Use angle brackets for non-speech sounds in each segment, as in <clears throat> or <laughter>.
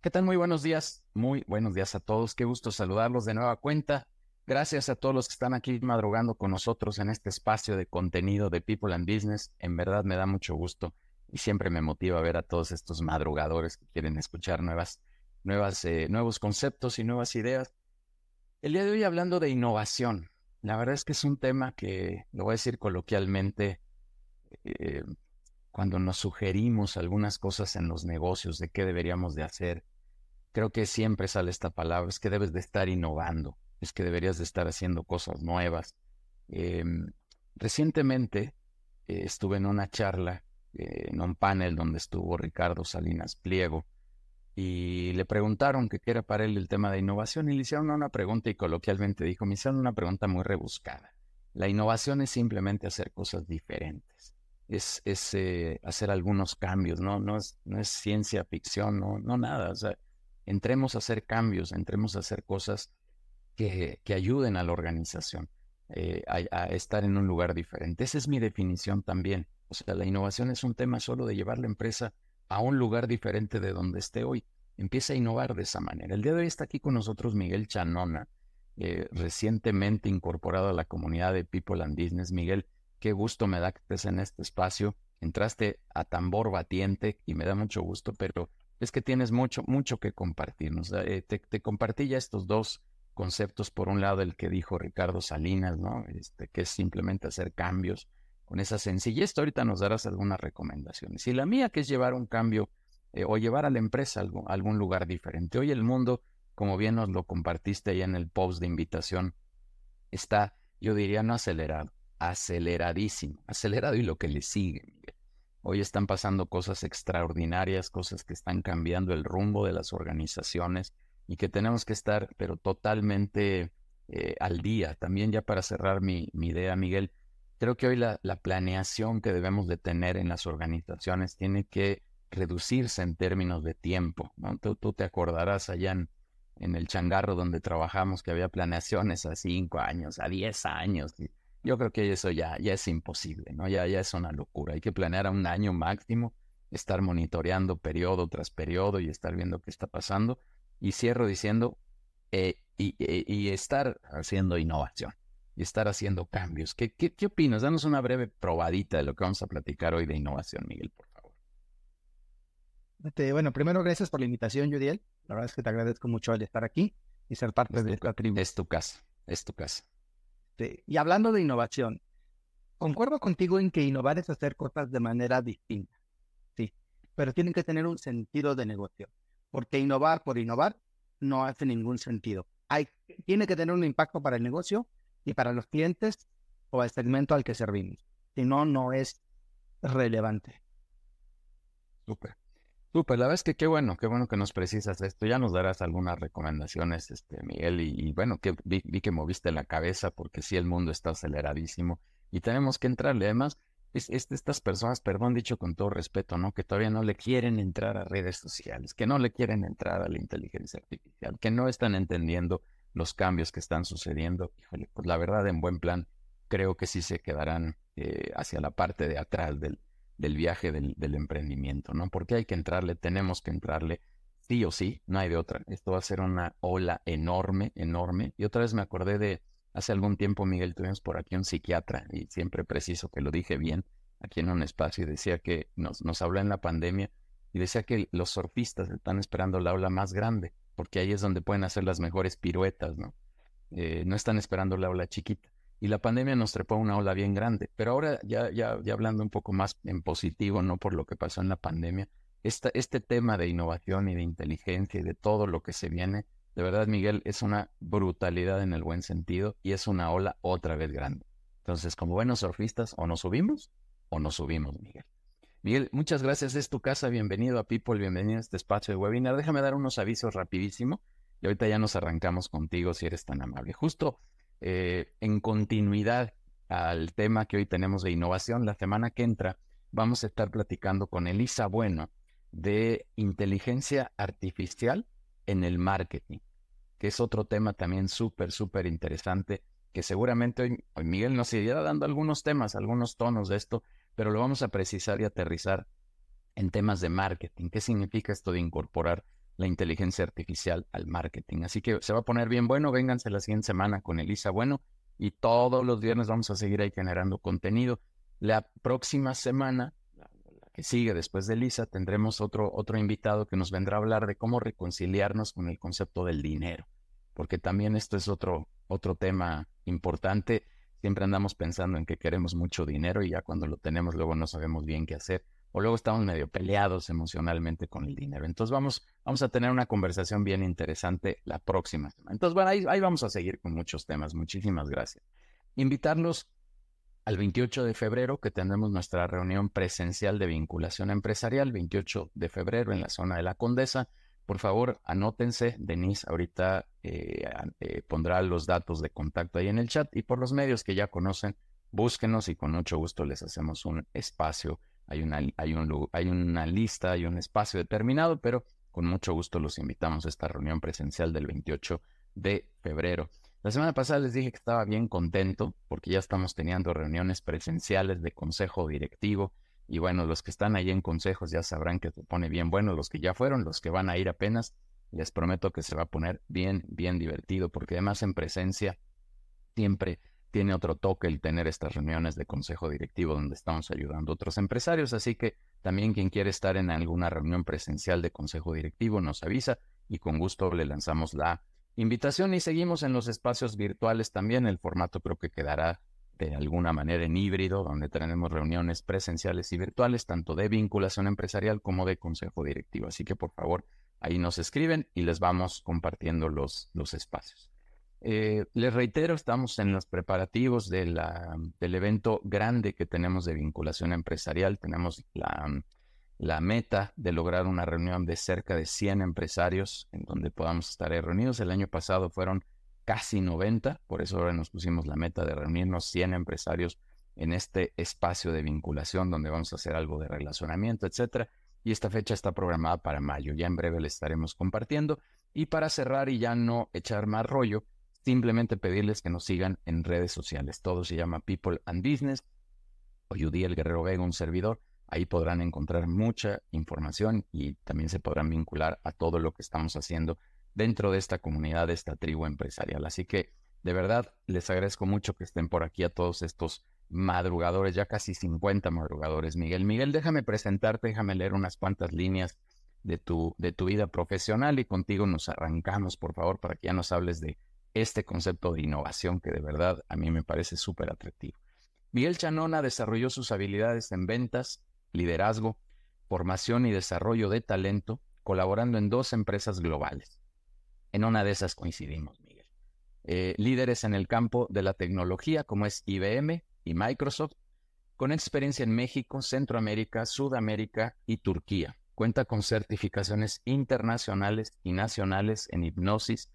¿Qué tal? Muy buenos días. Muy buenos días a todos. Qué gusto saludarlos de nueva cuenta. Gracias a todos los que están aquí madrugando con nosotros en este espacio de contenido de People and Business. En verdad me da mucho gusto y siempre me motiva ver a todos estos madrugadores que quieren escuchar nuevas, nuevas, eh, nuevos conceptos y nuevas ideas. El día de hoy hablando de innovación. La verdad es que es un tema que, lo voy a decir coloquialmente, eh, cuando nos sugerimos algunas cosas en los negocios de qué deberíamos de hacer, creo que siempre sale esta palabra, es que debes de estar innovando, es que deberías de estar haciendo cosas nuevas. Em, recientemente eh, estuve en una charla, eh, en un panel donde estuvo Ricardo Salinas Pliego, y le preguntaron qué era para él el tema de innovación y le hicieron una pregunta y coloquialmente dijo, me hicieron una pregunta muy rebuscada. La innovación es simplemente hacer cosas diferentes es, eh, hacer algunos cambios, ¿no? No es, no es ciencia ficción, no, no nada. Entremos a hacer cambios, entremos a hacer cosas que, que ayuden a la organización eh, a, estar en un lugar diferente. Esa es mi definición también. O sea, la innovación es un tema solo de llevar la empresa a un lugar diferente de donde esté hoy. Empieza a innovar de esa manera. El día de hoy está aquí con nosotros Miguel Chanona, eh, recientemente incorporado a la comunidad de People and Business. Miguel, Qué gusto me da que estés en este espacio. Entraste a tambor batiente y me da mucho gusto, pero es que tienes mucho, mucho que compartirnos. Eh, te, compartí ya estos dos conceptos. Por un lado, el que dijo Ricardo Salinas, ¿no? Este, que es simplemente hacer cambios con esa sencillez. Ahorita nos darás algunas recomendaciones. Y la mía, que es llevar un cambio eh, o llevar a la empresa a algún, algún lugar diferente. Hoy el mundo, como bien nos lo compartiste ahí en el post de invitación, está, yo diría, no acelerado aceleradísimo, acelerado y lo que le sigue. Hoy están pasando cosas extraordinarias, cosas que están cambiando el rumbo de las organizaciones y que tenemos que estar, pero totalmente eh, al día. También ya para cerrar mi, idea, Miguel, creo que hoy la, planeación que debemos de tener en las organizaciones tiene que reducirse en términos de tiempo. Tú, te acordarás allá en, en, el changarro donde trabajamos que había planeaciones a cinco años, a diez años. Yo creo que eso ya, ya es imposible, ¿no? Ya, ya es una locura. Hay que planear a un año máximo, estar monitoreando periodo tras periodo y estar viendo qué está pasando. Y cierro diciendo, eh, y, eh, y, estar haciendo innovación y estar haciendo cambios. ¿Qué, qué, qué opinas? Danos una breve probadita de lo que vamos a platicar hoy de innovación, Miguel, por favor. Este, bueno, primero gracias por la invitación, Judiel. La verdad es que te agradezco mucho el estar aquí y ser parte de esta tribu. Es tu casa, es tu casa. Este, y hablando de innovación, concuerdo contigo en que innovar es hacer cosas de manera distinta, sí, pero tienen que tener un sentido de negocio, porque innovar por innovar no hace ningún sentido. Hay, tiene que tener un impacto para el negocio y para los clientes o el segmento al que servimos. Si no, no es relevante. Súper. Súper, la verdad es que qué bueno, qué bueno que nos precisas esto. Ya nos darás algunas recomendaciones, este, Miguel, y, bueno, que vi, que moviste la cabeza porque sí, el mundo está aceleradísimo y tenemos que entrarle. Además, es, estas personas, perdón dicho con todo respeto, ¿no? Que todavía no le quieren entrar a redes sociales, que no le quieren entrar a la inteligencia artificial, que no están entendiendo los cambios que están sucediendo. Híjole, pues la verdad, en buen plan, creo que sí se quedarán eh, hacia la parte de atrás del, del viaje del, emprendimiento, ¿no? Porque hay que entrarle, tenemos que entrarle, sí o sí, no hay de otra. Esto va a ser una ola enorme, enorme. Y otra vez me acordé de hace algún tiempo, Miguel, tuvimos por aquí un psiquiatra, y siempre preciso que lo dije bien, aquí en un espacio, y decía que nos, nos en la pandemia, y decía que los surfistas están esperando la ola más grande, porque ahí es donde pueden hacer las mejores piruetas, ¿no? Eh, no están esperando la ola chiquita y la pandemia nos trepó una ola bien grande. Pero ahora, ya, ya, ya hablando un poco más en positivo, no por lo que pasó en la pandemia, esta, este tema de innovación y de inteligencia y de todo lo que se viene, de verdad, Miguel, es una brutalidad en el buen sentido y es una ola otra vez grande. Entonces, como buenos surfistas, o nos subimos o nos subimos, Miguel. Miguel, muchas gracias. Es tu casa. Bienvenido a People, bienvenido a este espacio de webinar. Déjame dar unos avisos rapidísimo y ahorita ya nos arrancamos contigo si eres tan amable. Justo eh, en continuidad al tema que hoy tenemos de innovación, la semana que entra vamos a estar platicando con Elisa Bueno de inteligencia artificial en el marketing, que es otro tema también súper, súper interesante, que seguramente hoy, Miguel nos irá dando algunos temas, algunos tonos de esto, pero lo vamos a precisar y aterrizar en temas de marketing. ¿Qué significa esto de incorporar la inteligencia artificial al marketing. Así que se va a poner bien bueno, vénganse la siguiente semana con Elisa Bueno y todos los viernes vamos a seguir ahí generando contenido. La próxima semana, la que sigue después de Elisa, tendremos otro, otro invitado que nos vendrá a hablar de cómo reconciliarnos con el concepto del dinero, porque también esto es otro, otro tema importante. Siempre andamos pensando en que queremos mucho dinero y ya cuando lo tenemos luego no sabemos bien qué hacer o luego estamos medio peleados emocionalmente con el dinero. Entonces vamos, vamos a tener una conversación bien interesante la próxima semana. Entonces, bueno, ahí, ahí vamos a seguir con muchos temas. Muchísimas gracias. Invitarlos al 28 de febrero, que tendremos nuestra reunión presencial de vinculación empresarial, 28 de febrero en la zona de la Condesa. Por favor, anótense. Denise ahorita eh, eh, pondrá los datos de contacto ahí en el chat y por los medios que ya conocen, búsquenos y con mucho gusto les hacemos un espacio hay una, hay, un, hay una lista, hay un espacio determinado, pero con mucho gusto los invitamos a esta reunión presencial del 28 de febrero. La semana pasada les dije que estaba bien contento porque ya estamos teniendo reuniones presenciales de consejo directivo y bueno, los que están ahí en consejos ya sabrán que se pone bien bueno, los que ya fueron, los que van a ir apenas, les prometo que se va a poner bien, bien divertido porque además en presencia siempre tiene otro toque el tener estas reuniones de consejo directivo donde estamos ayudando a otros empresarios, así que también quien quiere estar en alguna reunión presencial de consejo directivo nos avisa y con gusto le lanzamos la invitación y seguimos en los espacios virtuales también, el formato creo que quedará de alguna manera en híbrido, donde tenemos reuniones presenciales y virtuales, tanto de vinculación empresarial como de consejo directivo. Así que por favor, ahí nos escriben y les vamos compartiendo los, los espacios. Eh, les reitero, estamos en los preparativos del evento grande que tenemos de vinculación empresarial. Tenemos la, la, meta de lograr una reunión de cerca de 100 empresarios en donde podamos estar reunidos. El año pasado fueron casi 90, por eso ahora nos pusimos la meta de reunirnos 100 empresarios en este espacio de vinculación donde vamos a hacer algo de relacionamiento, etcétera. Y esta fecha está programada para mayo. Ya en breve le estaremos compartiendo. Y para cerrar y ya no echar más rollo, simplemente pedirles que nos sigan en redes sociales. Todo se llama People and Business o el Guerrero Vega, un servidor. Ahí podrán encontrar mucha información y también se podrán vincular a todo lo que estamos haciendo dentro de esta comunidad, de esta tribu empresarial. Así que de verdad les agradezco mucho que estén por aquí a todos estos madrugadores, ya casi 50 madrugadores. Miguel, Miguel, déjame presentarte, déjame leer unas cuantas líneas de tu, de tu vida profesional y contigo nos arrancamos, por favor, para que ya nos hables de este concepto de innovación que de verdad a mí me parece súper atractivo. Miguel Chanona desarrolló sus habilidades en ventas, liderazgo, formación y desarrollo de talento, colaborando en dos empresas globales. En una de esas coincidimos, Miguel. Eh, líderes en el campo de la tecnología como es IBM y Microsoft, con experiencia en México, Centroamérica, Sudamérica y Turquía. Cuenta con certificaciones internacionales y nacionales en hipnosis,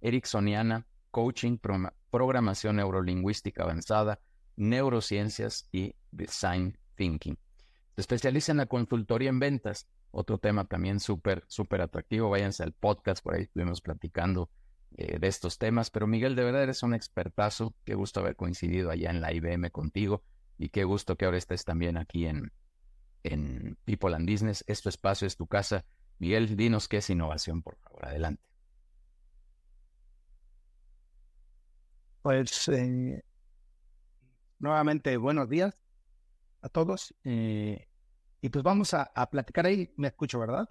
ericksoniana, coaching, programación neurolingüística avanzada, neurociencias y design thinking. Se especializa en la consultoría en ventas, otro tema también súper, súper atractivo. Váyanse al podcast, por ahí estuvimos platicando eh, de estos temas. Pero Miguel, de verdad eres un expertazo. Qué gusto haber coincidido allá en la IBM contigo y qué gusto que ahora estés también aquí en, en People and Business. Es tu espacio, es tu casa. Miguel, dinos qué es innovación, por favor. Adelante. Pues eh, nuevamente buenos días a todos. Eh, y pues vamos a, platicar ahí. Me escucho, ¿verdad?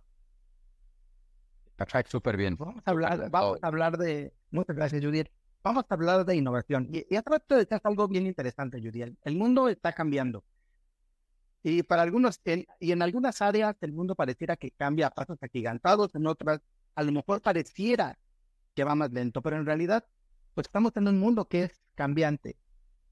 Perfecto, súper bien. Vamos a hablar, vamos a hablar de. Muchas gracias, Judiel. Vamos a hablar de innovación. Y, y a de decir algo bien interesante, Judiel. El mundo está cambiando. Y para algunos, y en algunas áreas el mundo pareciera que cambia a pasos agigantados, en otras a lo mejor pareciera que va más lento, pero en realidad pues estamos en un mundo que es cambiante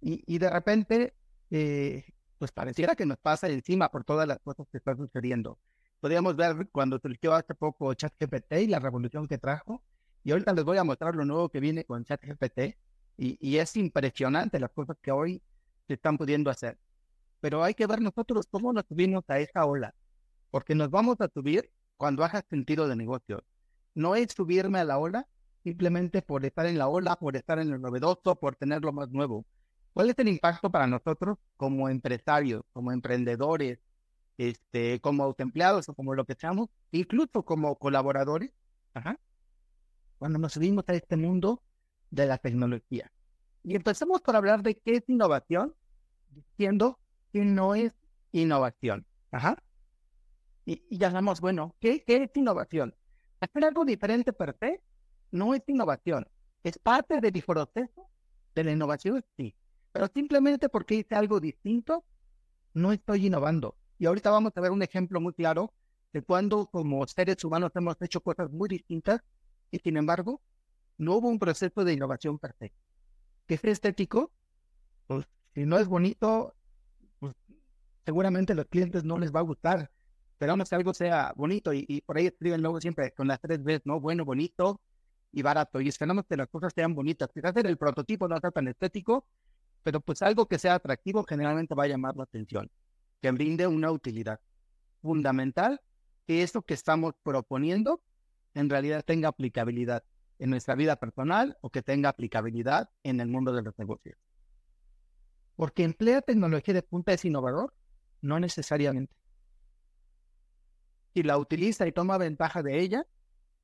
y, de repente, eh, pues pareciera que nos pasa encima por todas las cosas que están sucediendo. Podríamos ver cuando surgió hace poco ChatGPT y la revolución que trajo, y ahorita les voy a mostrar lo nuevo que viene con ChatGPT, y, y es impresionante las cosas que hoy se están pudiendo hacer. Pero hay que ver nosotros cómo nos subimos a esa ola, porque nos vamos a subir cuando haga sentido de negocio. No es subirme a la ola simplemente por estar en la ola, por estar en lo novedoso, por tener lo más nuevo. ¿Cuál es el impacto para nosotros como empresarios, como emprendedores, este, como autoempleados o como lo que seamos, incluso como colaboradores, Cuando nos subimos a este mundo de la tecnología. Y empezamos por hablar de qué es innovación, diciendo que no es innovación. Ajá. Y, ya sabemos, bueno, ¿qué, ¿qué es innovación? Hacer algo diferente per se no es innovación. Es parte del proceso de la innovación, sí. Pero simplemente porque hice algo distinto, no estoy innovando. Y ahorita vamos a ver un ejemplo muy claro de cuando como seres humanos hemos hecho cosas muy distintas y sin embargo no hubo un proceso de innovación perfecto. Que es estético, pues si no es bonito, pues seguramente a los clientes no les va a gustar. Esperamos que algo sea bonito y, por ahí escriben luego siempre con las tres veces, ¿no? Bueno, bonito y barato. Y esperamos que las cosas sean bonitas. Quizás el prototipo no sea tan estético, pero pues algo que sea atractivo generalmente va a llamar la atención, que brinde una utilidad fundamental, que esto que estamos proponiendo en realidad tenga aplicabilidad en nuestra vida personal o que tenga aplicabilidad en el mundo de los negocios. Porque emplea tecnología de punta es innovador, no necesariamente. Si la utiliza y toma ventaja de ella,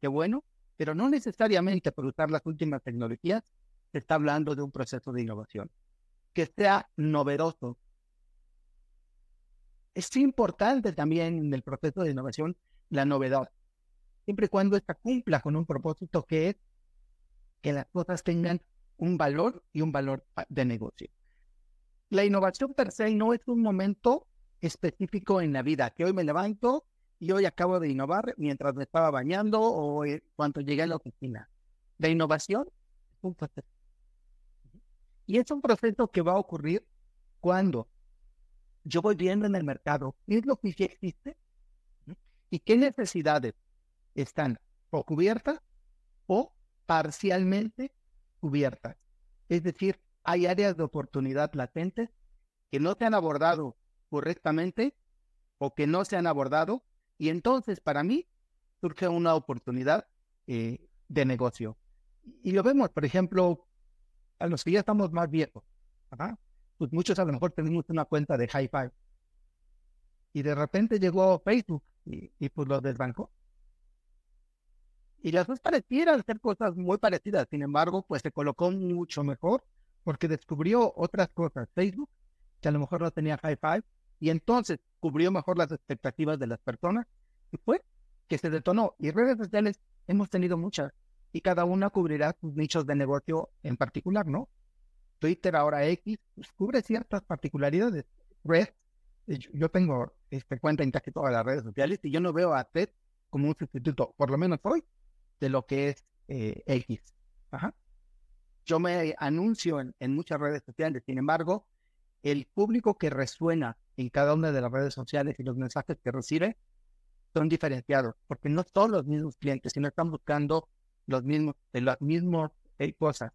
qué bueno, pero no necesariamente por usar las últimas tecnologías se está hablando de un proceso de innovación. Que sea novedoso. Es importante también en el proceso de innovación la novedad siempre y cuando esta cumpla con un propósito que es que las cosas tengan un valor y un valor de negocio. La innovación per se no es un momento específico en la vida, que hoy me levanto y hoy acabo de innovar mientras me estaba bañando o eh, cuando llegué a la oficina. La innovación es un proceso. Y es un proceso que va a ocurrir cuando yo voy viendo en el mercado qué es lo que ya existe y qué necesidades están o cubiertas o parcialmente cubiertas. Es decir, hay áreas de oportunidad latentes que no se han abordado correctamente o que no se han abordado y entonces para mí surge una oportunidad eh, de negocio. Y lo vemos, por ejemplo, a los que ya estamos más viejos, pues muchos a lo mejor tenemos una cuenta de Hi-Fi y de repente llegó Facebook y, pues lo desbancó. Y las dos parecieran ser cosas muy parecidas, sin embargo, pues se colocó mucho mejor porque descubrió otras cosas. Facebook, que a lo mejor no tenía high five, y entonces cubrió mejor las expectativas de las personas, y fue que se detonó. Y redes sociales hemos tenido muchas, y cada una cubrirá sus nichos de negocio en particular, ¿no? Twitter, ahora X, pues, cubre ciertas particularidades. Red, eh, yo tengo este, cuenta en casi todas las redes sociales y yo no veo a TED como un sustituto, por lo menos hoy, de lo que es eh, X. Yo me anuncio en, muchas redes sociales, sin embargo, el público que resuena en cada una de las redes sociales y los mensajes que recibe son diferenciados, porque no son los mismos clientes, sino están buscando los mismos, las mismas eh, cosas.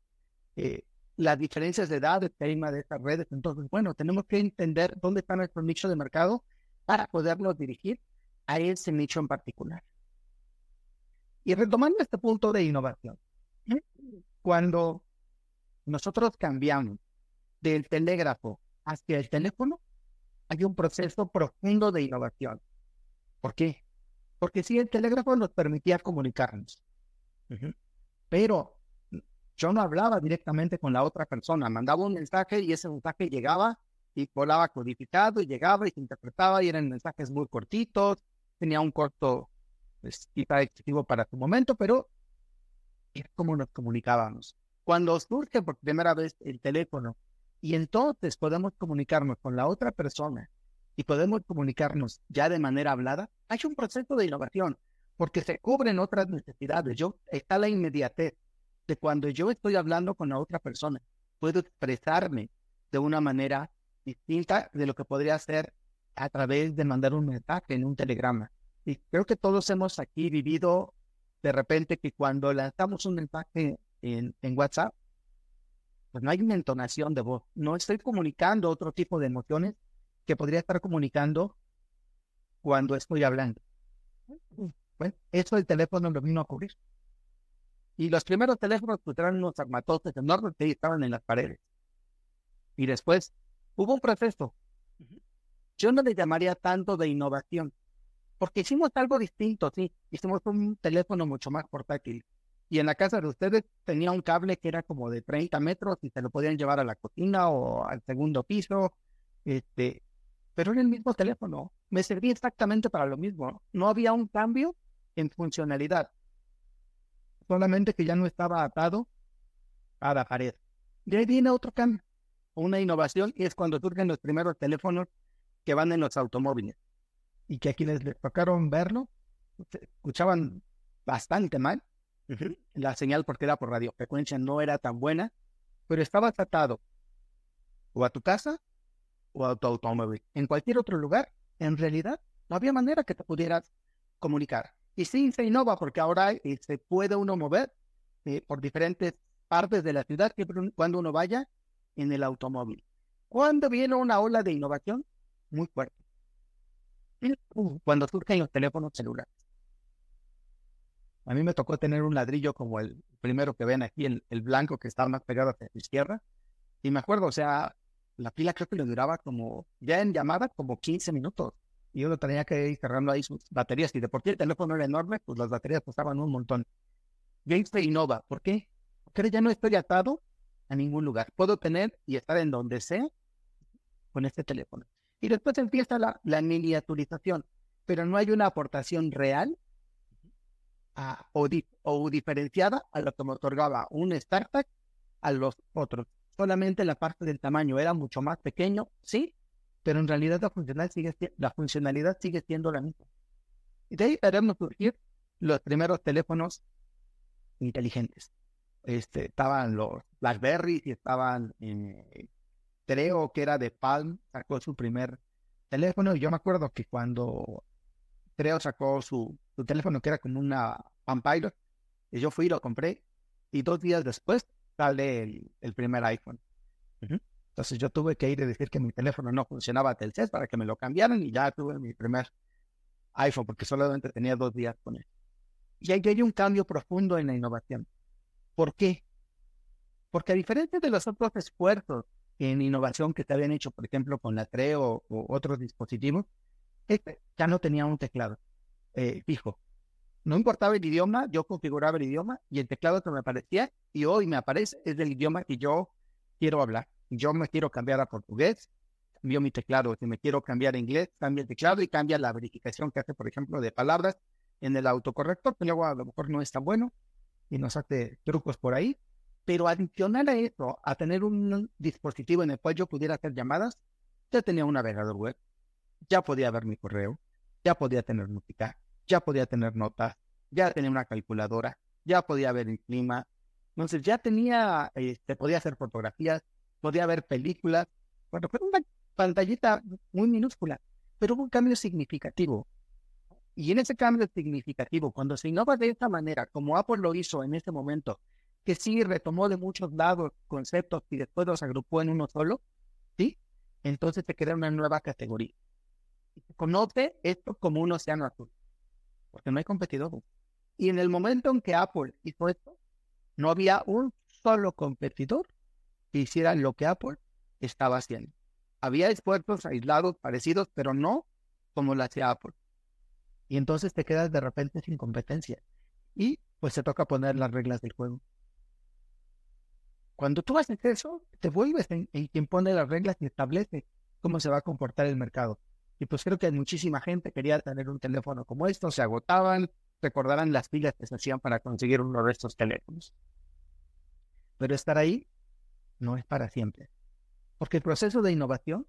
Eh, las diferencias de edad que hay de estas redes, entonces, bueno, tenemos que entender dónde está nuestro nicho de mercado para podernos dirigir a ese nicho en particular. Y retomando este punto de innovación, cuando nosotros cambiamos del telégrafo hacia el teléfono, hay un proceso profundo de innovación. ¿Por qué? Porque si el telégrafo nos permitía comunicarnos, pero yo no hablaba directamente con la otra persona, mandaba un mensaje y ese mensaje llegaba y volaba codificado y llegaba y se interpretaba y eran mensajes muy cortitos, tenía un corto pues, quizá excesivo para su momento, pero es como nos comunicábamos. Cuando surge por primera vez el teléfono y entonces podemos comunicarnos con la otra persona y podemos comunicarnos ya de manera hablada, hay un proceso de innovación porque se cubren otras necesidades. Yo, está la inmediatez de cuando yo estoy hablando con la otra persona, puedo expresarme de una manera distinta de lo que podría hacer a través de mandar un mensaje en un telegrama. Y creo que todos hemos aquí vivido de repente que cuando lanzamos un mensaje en, en WhatsApp, pues no hay una entonación de voz. No estoy comunicando otro tipo de emociones que podría estar comunicando cuando estoy hablando. Bueno, eso del teléfono lo vino a ocurrir. Y los primeros teléfonos pues eran unos armatotes enormes que estaban en las paredes. Y después hubo un proceso. Yo no le llamaría tanto de innovación, Porque hicimos algo distinto, sí. Hicimos un teléfono mucho más portátil. Y en la casa de ustedes tenía un cable que era como de 30 metros y se lo podían llevar a la cocina o al segundo piso. Este, pero era el mismo teléfono. Me servía exactamente para lo mismo. No había un cambio en funcionalidad. Solamente que ya no estaba atado a la pared. De ahí viene otro cambio, una innovación, y es cuando surgen los primeros teléfonos que van en los automóviles. Y que a quienes les tocaron verlo, escuchaban bastante mal. La señal, porque era por radiofrecuencia, no era tan buena, pero estaba atado o a tu casa o a tu automóvil. En cualquier otro lugar, en realidad, no había manera que te pudieras comunicar. Y sí se innova porque ahora eh, se puede uno mover eh, por diferentes partes de la ciudad que cuando uno vaya en el automóvil. Cuando viene una ola de innovación muy fuerte. Cuando surgen los teléfonos celulares. A mí me tocó tener un ladrillo como el primero que ven aquí, el, el blanco que está más pegado hacia la izquierda. Y me acuerdo, o sea, la pila creo que le duraba como, ya en llamada, como 15 minutos. Y uno tenía que ir cargando ahí sus baterías. Y de por qué el teléfono era enorme, pues las baterías costaban un montón. GameStay innova. ¿Por qué? Porque ya no estoy atado a ningún lugar. Puedo tener y estar en donde sea con este teléfono. Y después empieza la miniaturización, pero no hay una aportación real o, o, diferenciada a lo que me otorgaba un startup a los otros solamente la parte del tamaño era mucho más pequeño, sí, pero en realidad la funcionalidad sigue, la funcionalidad sigue siendo la misma. Y de ahí veremos surgir los primeros teléfonos inteligentes. Este, estaban los BlackBerry y estaban, eh, creo que era de Palm, sacó su primer teléfono. Y yo me acuerdo que cuando creo sacó su, su teléfono, que era como una Pilot, y yo fui y lo compré. Y dos días después sale el, primer iPhone. Entonces yo tuve que ir y decir que mi teléfono no funcionaba Telcel para que me lo cambiaran y ya tuve mi primer iPhone porque solamente tenía dos días con él. Y ahí hay un cambio profundo en la innovación. ¿Por qué? Porque a diferencia de los otros esfuerzos en innovación que te habían hecho, por ejemplo, con la TRE o, otros dispositivos, este ya no tenía un teclado eh, fijo. No importaba el idioma, yo configuraba el idioma y el teclado que me aparecía y hoy me aparece es el idioma que yo quiero hablar. Yo me quiero cambiar a portugués, cambio mi teclado. Si me quiero cambiar a inglés, cambio el teclado y cambia la verificación que hace, por ejemplo, de palabras en el autocorrector, que luego a lo mejor no es tan bueno y nos hace trucos por ahí. Pero adicional a eso, a tener un dispositivo en el cual yo pudiera hacer llamadas, ya tenía un navegador web, ya podía ver mi correo, ya podía tener música, ya podía tener notas, ya tenía una calculadora, ya podía ver el clima. Entonces ya tenía, este, podía hacer fotografías, podía ver películas. Bueno, fue una pantallita muy minúscula, pero hubo un cambio significativo. Y en ese cambio significativo, cuando se innova de esta manera, como Apple lo hizo en ese momento, que sí retomó de muchos lados conceptos y después los agrupó en uno solo, ¿sí? Entonces te queda una nueva categoría. Conoce esto como un océano azul porque no hay competidor. Y en el momento en que Apple hizo esto, no había un solo competidor que hiciera lo que Apple estaba haciendo. Había esfuerzos aislados, parecidos, pero no como lo hacía Apple. Y entonces te quedas de repente sin competencia. Y pues se toca poner las reglas del juego. Cuando tú haces eso, te vuelves en, en quien pone las reglas y establece cómo se va a comportar el mercado. Y pues creo que muchísima gente quería tener un teléfono como esto, se agotaban, recordarán las pilas que se hacían para conseguir uno de estos teléfonos. Pero estar ahí no es para siempre, porque el proceso de innovación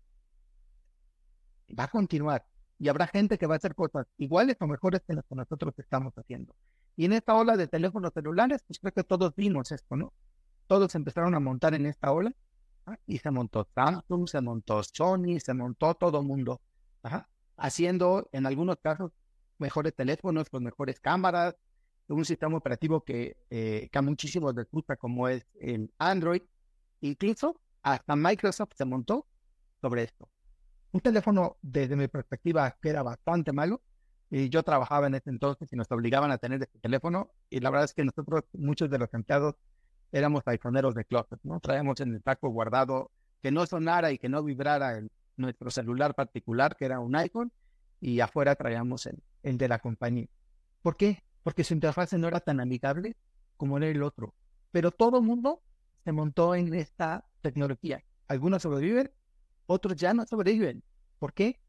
va a continuar y habrá gente que va a hacer cosas iguales o mejores que las que nosotros estamos haciendo. Y en esta ola de teléfonos celulares, pues creo que todos vimos esto, ¿no? Todos empezaron a montar en esta ola ¿ah? y se montó Samsung, se montó Sony, se montó todo el mundo haciendo en algunos casos mejores teléfonos con mejores cámaras, un sistema operativo que, eh, que a muchísimos les gusta como es el Android. Incluso hasta Microsoft se montó sobre esto. Un teléfono desde mi perspectiva que era bastante malo. Y yo trabajaba en ese entonces y nos obligaban a tener este teléfono. Y la verdad es que nosotros, muchos de los empleados, éramos iPhoneeros de closet, ¿no? Traíamos en el taco guardado que no sonara y que no vibrara el, nuestro celular particular, que era un iPhone, y afuera traíamos el, el de la compañía. ¿Por qué? Porque su interfaz no era tan amigable como era el otro. Pero todo el mundo se montó en esta tecnología. Algunos sobreviven, otros ya no sobreviven. ¿Por qué?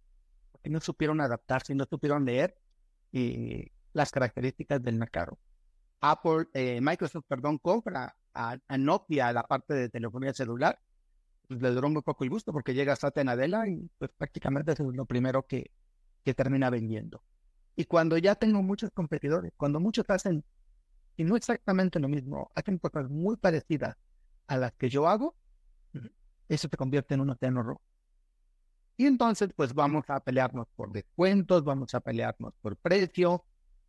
Porque no supieron adaptarse, no supieron leer eh, las características del mercado. Apple, eh, Microsoft, perdón, compra a, Nokia la parte de telefonía celular. Pues le duró muy poco el gusto porque llega Satya Nadella y pues prácticamente es lo primero que, que termina vendiendo. Y cuando ya tengo muchos competidores, cuando muchos hacen, y no exactamente lo mismo, hacen cosas muy parecidas a las que yo hago, eso se convierte en un océano rojo. Y entonces, pues vamos a pelearnos por descuentos, vamos a pelearnos por precio.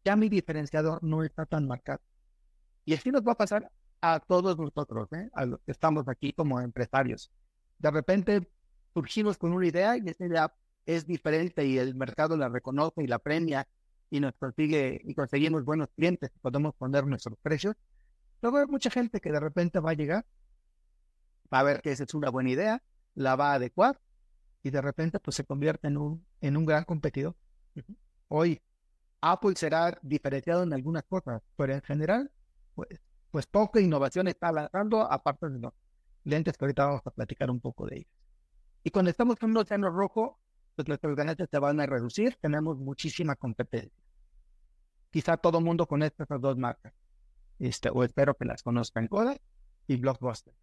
Ya mi diferenciador no está tan marcado. Y así nos va a pasar a todos nosotros, ¿eh? a los que estamos aquí como empresarios. De repente surgimos con una idea y esa idea es diferente y el mercado la reconoce y la premia y nos consigue y conseguimos buenos clientes, podemos poner nuestros precios. Luego hay mucha gente que de repente va a llegar va a ver que esa es una buena idea, la va a adecuar y de repente pues se convierte en un, en un gran competidor. Hoy Apple será diferenciado en algunas cosas, pero en general pues, pues poca innovación está lanzando aparte de los lentes que ahorita vamos a platicar un poco de ellos. Y cuando estamos con un océano rojo, pues nuestros ganancias se van a reducir, tenemos muchísima competencia. Quizá todo mundo conozca estas dos marcas, este, o espero que las conozcan, Kodak y Blockbuster.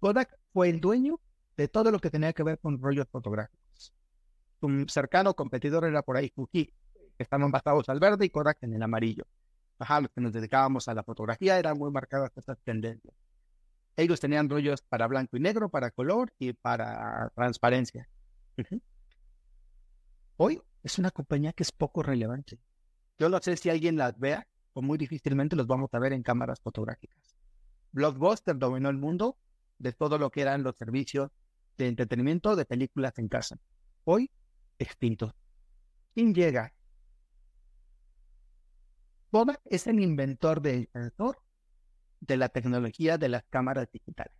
Kodak fue el dueño de todo lo que tenía que ver con rollos fotográficos. Un cercano competidor era por ahí Fuji, que estaban basados al verde y Kodak en el amarillo. Ajá, los que nos dedicábamos a la fotografía eran muy marcadas estas tendencias. Ellos tenían rollos para blanco y negro, para color y para transparencia. Hoy es una compañía que es poco relevante. Yo no sé si alguien las vea o muy difícilmente los vamos a ver en cámaras fotográficas. Blockbuster dominó el mundo de todo lo que eran los servicios de entretenimiento de películas en casa. Hoy, extinto. ¿Quién llega? Kodak es el inventor del sensor de la tecnología de las cámaras digitales.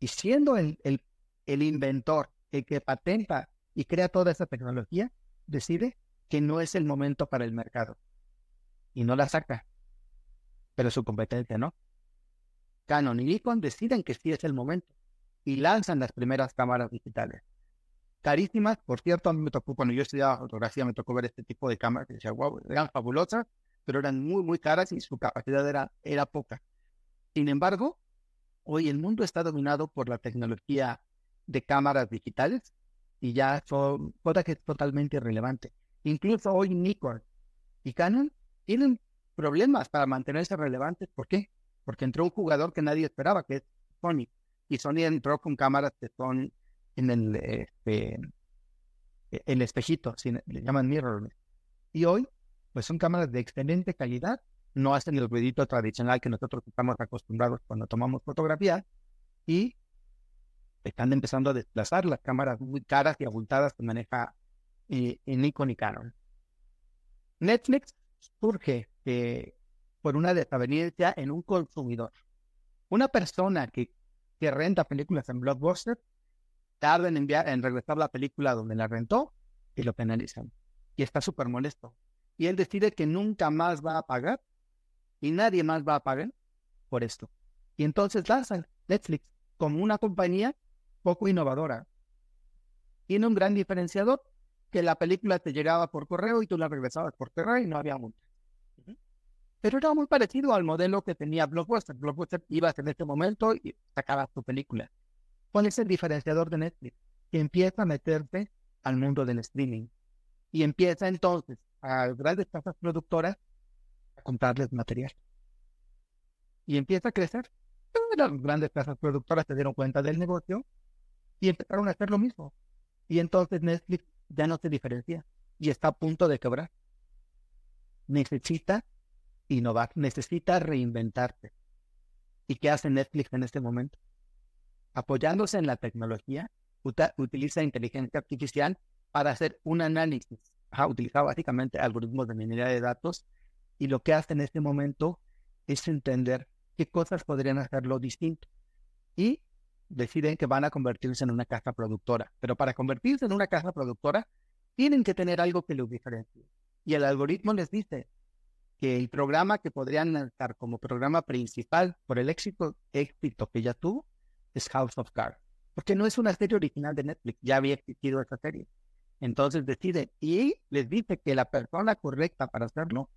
Y siendo el, el, inventor, el que patenta y crea toda esa tecnología, decide que no es el momento para el mercado. Y no la saca. Pero su competencia no. Canon y Nikon deciden que sí es el momento y lanzan las primeras cámaras digitales. Carísimas, por cierto, a mí me tocó, cuando yo estudiaba fotografía, me tocó ver este tipo de cámaras que decía, wow, eran fabulosas, pero eran muy, muy caras y su capacidad era, era poca. Sin embargo, hoy el mundo está dominado por la tecnología de cámaras digitales y ya son cosas que es totalmente irrelevante. Incluso hoy Nikon y Canon tienen problemas para mantenerse relevantes. ¿Por qué? porque entró un jugador que nadie esperaba, que es Sony. Y Sony entró con cámaras que son en el, este, el espejito, le llaman mirror. Y hoy, pues son cámaras de excelente calidad, no hacen el ruidito tradicional que nosotros estamos acostumbrados cuando tomamos fotografía y están empezando a desplazar las cámaras muy caras y abultadas que maneja eh, Nikon y Canon. Netflix surge eh, por una desaveniencia en un consumidor. Una persona que, que renta películas en Blockbuster tarda en, enviar, en regresar la película donde la rentó y lo penalizan. Y está súper molesto. Y él decide que nunca más va a pagar y nadie más va a pagar por esto. Y entonces lanzan Netflix como una compañía poco innovadora. Tiene un gran diferenciador que la película te llegaba por correo y tú la regresabas por correo y no había multa pero era muy parecido al modelo que tenía Blockbuster. Blockbuster ibas en este momento y sacabas tu película. ¿Cuál es el diferenciador de Netflix? Que empieza a meterse al mundo del streaming y empieza entonces a grandes casas productoras a comprarles material. Y empieza a crecer. Las grandes casas productoras se dieron cuenta del negocio y empezaron a hacer lo mismo. Y entonces Netflix ya no se diferencia y está a punto de quebrar. Necesita innovar, necesita reinventarse. ¿Y qué hace Netflix en este momento? Apoyándose en la tecnología, utiliza inteligencia artificial para hacer un análisis. Ha utilizado básicamente algoritmos de minería de datos y lo que hace en este momento es entender qué cosas podrían hacerlo distinto. Y deciden que van a convertirse en una casa productora. Pero para convertirse en una casa productora, tienen que tener algo que los diferencie. Y el algoritmo les dice que el programa que podrían lanzar como programa principal por el éxito, éxito que ya tuvo es House of Cards. Porque no es una serie original de Netflix, ya había existido esa serie. Entonces decide y les dice que la persona correcta para hacerlo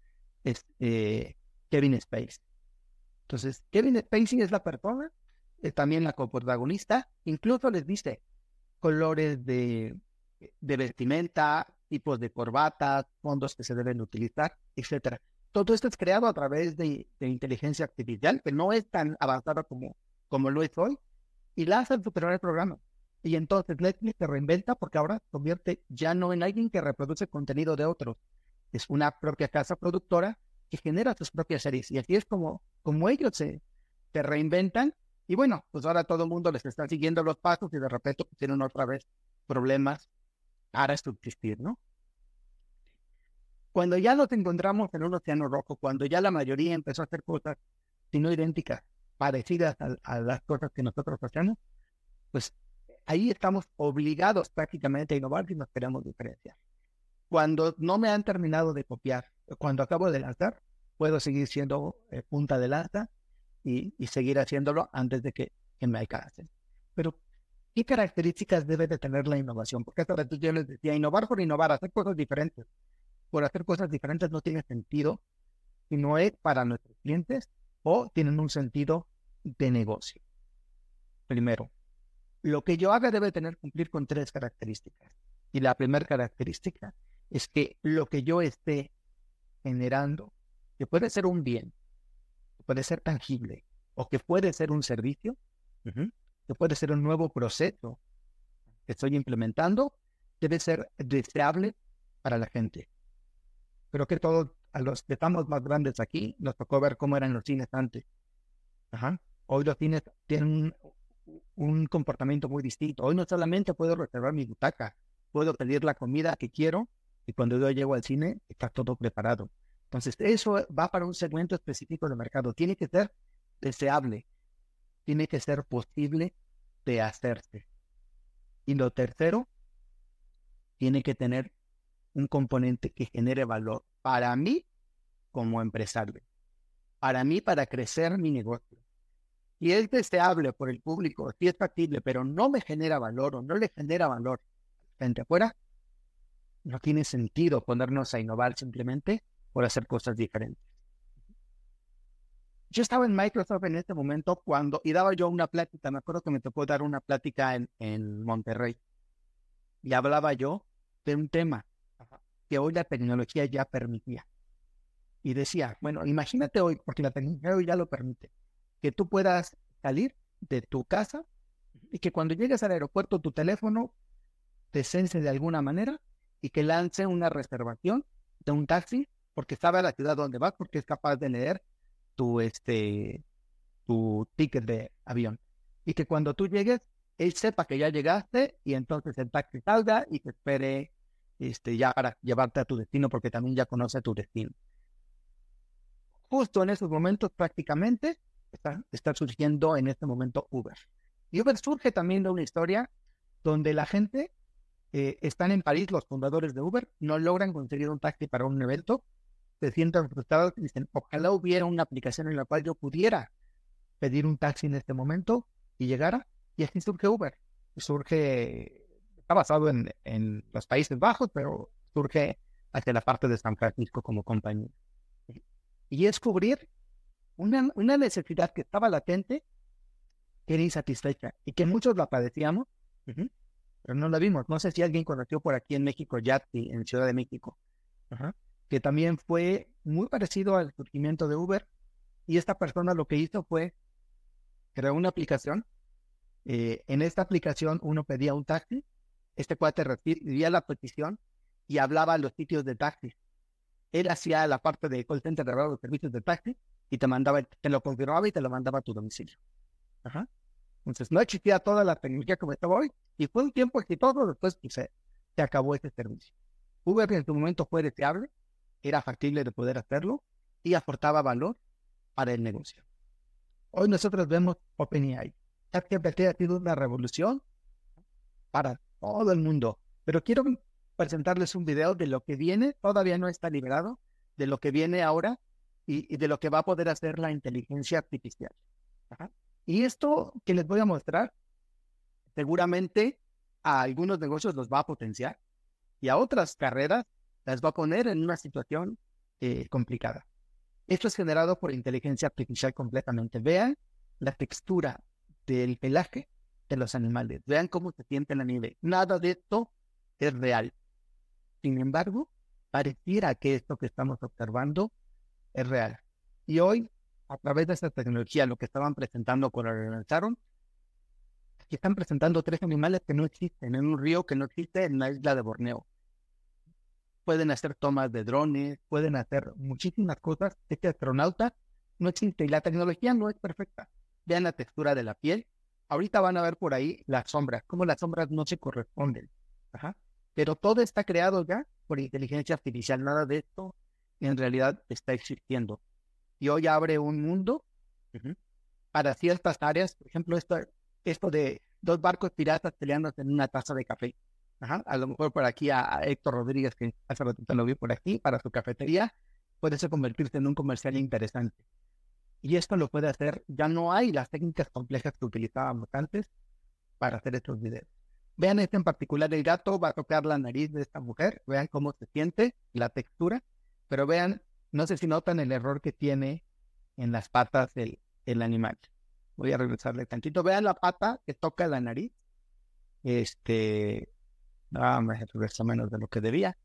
es eh, Kevin Spacey. Entonces, Kevin Spacey es la persona, es también la coprotagonista, incluso les dice colores de, vestimenta, tipos de corbatas, fondos que se deben utilizar, etcétera. Todo esto es creado a través de, inteligencia artificial, que no es tan avanzada como, como lo es hoy, y la hace superar el programa. Y entonces Netflix se reinventa porque ahora convierte ya no en alguien que reproduce contenido de otros, es una propia casa productora que genera sus propias series. Y así es como, como ellos se, se reinventan. Y bueno, pues ahora todo el mundo les está siguiendo los pasos y de repente tienen otra vez problemas para subsistir, ¿no? Cuando ya nos encontramos en un océano rojo, cuando ya la mayoría empezó a hacer cosas, si no idénticas, parecidas a, las cosas que nosotros hacemos, pues ahí estamos obligados prácticamente a innovar si nos queremos diferenciar. Cuando no me han terminado de copiar, cuando acabo de lanzar, puedo seguir siendo eh, punta de lanza y, seguir haciéndolo antes de que, me alcancen. Pero, ¿qué características debe de tener la innovación? Porque hasta yo les decía, innovar por innovar, hacer cosas diferentes. Por hacer cosas diferentes no tiene sentido si no es para nuestros clientes o tienen un sentido de negocio. Primero, lo que yo haga debe tener cumplir con tres características. Y la primera característica es que lo que yo esté generando, que puede ser un bien, que puede ser tangible, o que puede ser un servicio, que puede ser un nuevo proceso que estoy implementando, debe ser deseable para la gente. Creo que todos, a los que estamos más grandes aquí, nos tocó ver cómo eran los cines antes. Hoy los cines tienen un comportamiento muy distinto. Hoy no solamente puedo reservar mi butaca, puedo pedir la comida que quiero y cuando yo llego al cine está todo preparado. Entonces, eso va para un segmento específico del mercado. Tiene que ser deseable, tiene que ser posible de hacerse. Y lo tercero, tiene que tener un componente que genere valor para mí como empresario, para mí para crecer mi negocio. Y es deseable por el público, si es factible, pero no me genera valor o no le genera valor frente afuera, no tiene sentido ponernos a innovar simplemente por hacer cosas diferentes. Yo estaba en Microsoft en este momento cuando, y daba yo una plática, me acuerdo que me tocó dar una plática en, en Monterrey, y hablaba yo de un tema que hoy la tecnología ya permitía. Y decía, bueno, imagínate hoy, porque la tecnología hoy ya lo permite, que tú puedas salir de tu casa y que cuando llegues al aeropuerto tu teléfono te sense de alguna manera y que lance una reservación de un taxi porque sabe a la ciudad donde vas, porque es capaz de leer tu, este, tu ticket de avión. Y que cuando tú llegues, él sepa que ya llegaste y entonces el taxi salga y te espere este, ya para llevarte a tu destino porque también ya conoce tu destino. Justo en esos momentos prácticamente está, está surgiendo en este momento Uber. Y Uber surge también de una historia donde la gente eh, están en París los fundadores de Uber, no logran conseguir un taxi para un evento, se sienten frustrados y dicen, ojalá hubiera una aplicación en la cual yo pudiera pedir un taxi en este momento y llegara. Y así surge Uber. Surge, está basado en, en los Países Bajos, pero surge hacia la parte de San Francisco como compañía. Y es cubrir una, una necesidad que estaba latente, que era insatisfecha y que muchos la padecíamos pero no la vimos. No sé si alguien conoció por aquí en México Yati, en Ciudad de México, que también fue muy parecido al surgimiento de Uber. Y esta persona lo que hizo fue crear una aplicación. Eh, en esta aplicación uno pedía un taxi, este cuate recibía la petición y hablaba a los sitios de taxi. Él hacía la parte de call center de los servicios de taxi y te mandaba, te lo confirmaba y te lo mandaba a tu domicilio. Ajá. Entonces, no existía toda la tecnología como estaba hoy y fue un tiempo exitoso, después pues, se, se acabó este servicio. Uber en su momento fue deseable, era factible de poder hacerlo y aportaba valor para el negocio. Hoy nosotros vemos OpenAI. ChatGPT ha sido una revolución para todo el mundo, pero quiero presentarles un video de lo que viene, todavía no está liberado, de lo que viene ahora y, de lo que va a poder hacer la inteligencia artificial. Y esto que les voy a mostrar, seguramente a algunos negocios los va a potenciar y a otras carreras las va a poner en una situación eh, complicada. Esto es generado por inteligencia artificial completamente. Vean la textura del pelaje de los animales. Vean cómo se siente la nieve. Nada de esto es real. Sin embargo, pareciera que esto que estamos observando es real. Y hoy, a través de esta tecnología, lo que estaban presentando cuando lo lanzaron, que están presentando tres animales que no existen en un río que no existe en la isla de Borneo. Pueden hacer tomas de drones, pueden hacer muchísimas cosas. Este astronauta no existe y la tecnología no es perfecta. Vean la textura de la piel. Ahorita van a ver por ahí las sombras, cómo las sombras no se corresponden. Pero todo está creado ya por inteligencia artificial. Nada de esto en realidad está existiendo. Y hoy abre un mundo para ciertas áreas. Por ejemplo, esto, esto de dos barcos piratas peleándose en una taza de café. A lo mejor por aquí a, Héctor Rodríguez, que hace ratito lo vi por aquí, para su cafetería, puede ser convertirse en un comercial interesante. Y esto lo puede hacer, ya no hay las técnicas complejas que utilizábamos antes para hacer estos videos. Vean este en particular, el gato va a tocar la nariz de esta mujer, vean cómo se siente, la textura, pero vean, no sé si notan el error que tiene en las patas del el animal. Voy a regresarle tantito. Vean la pata que toca la nariz. Este, ah, me regresa menos de lo que debía.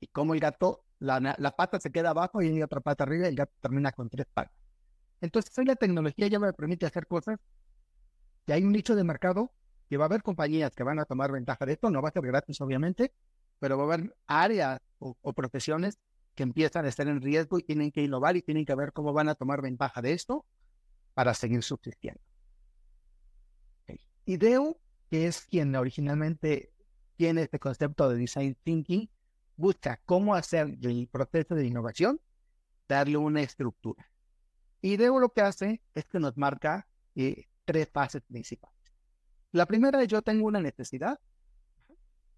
Y como el gato, la, la pata se queda abajo y hay otra pata arriba y el gato termina con tres patas. Entonces hoy la tecnología ya me permite hacer cosas que hay un nicho de mercado que va a haber compañías que van a tomar ventaja de esto, no va a ser gratis obviamente, pero va a haber áreas o, profesiones que empiezan a estar en riesgo y tienen que innovar y tienen que ver cómo van a tomar ventaja de esto para seguir subsistiendo. IDEO, que es quien originalmente tiene este concepto de design thinking, busca cómo hacer el proceso de innovación, darle una estructura. IDEO lo que hace es que nos marca eh, tres fases principales. La primera es yo tengo una necesidad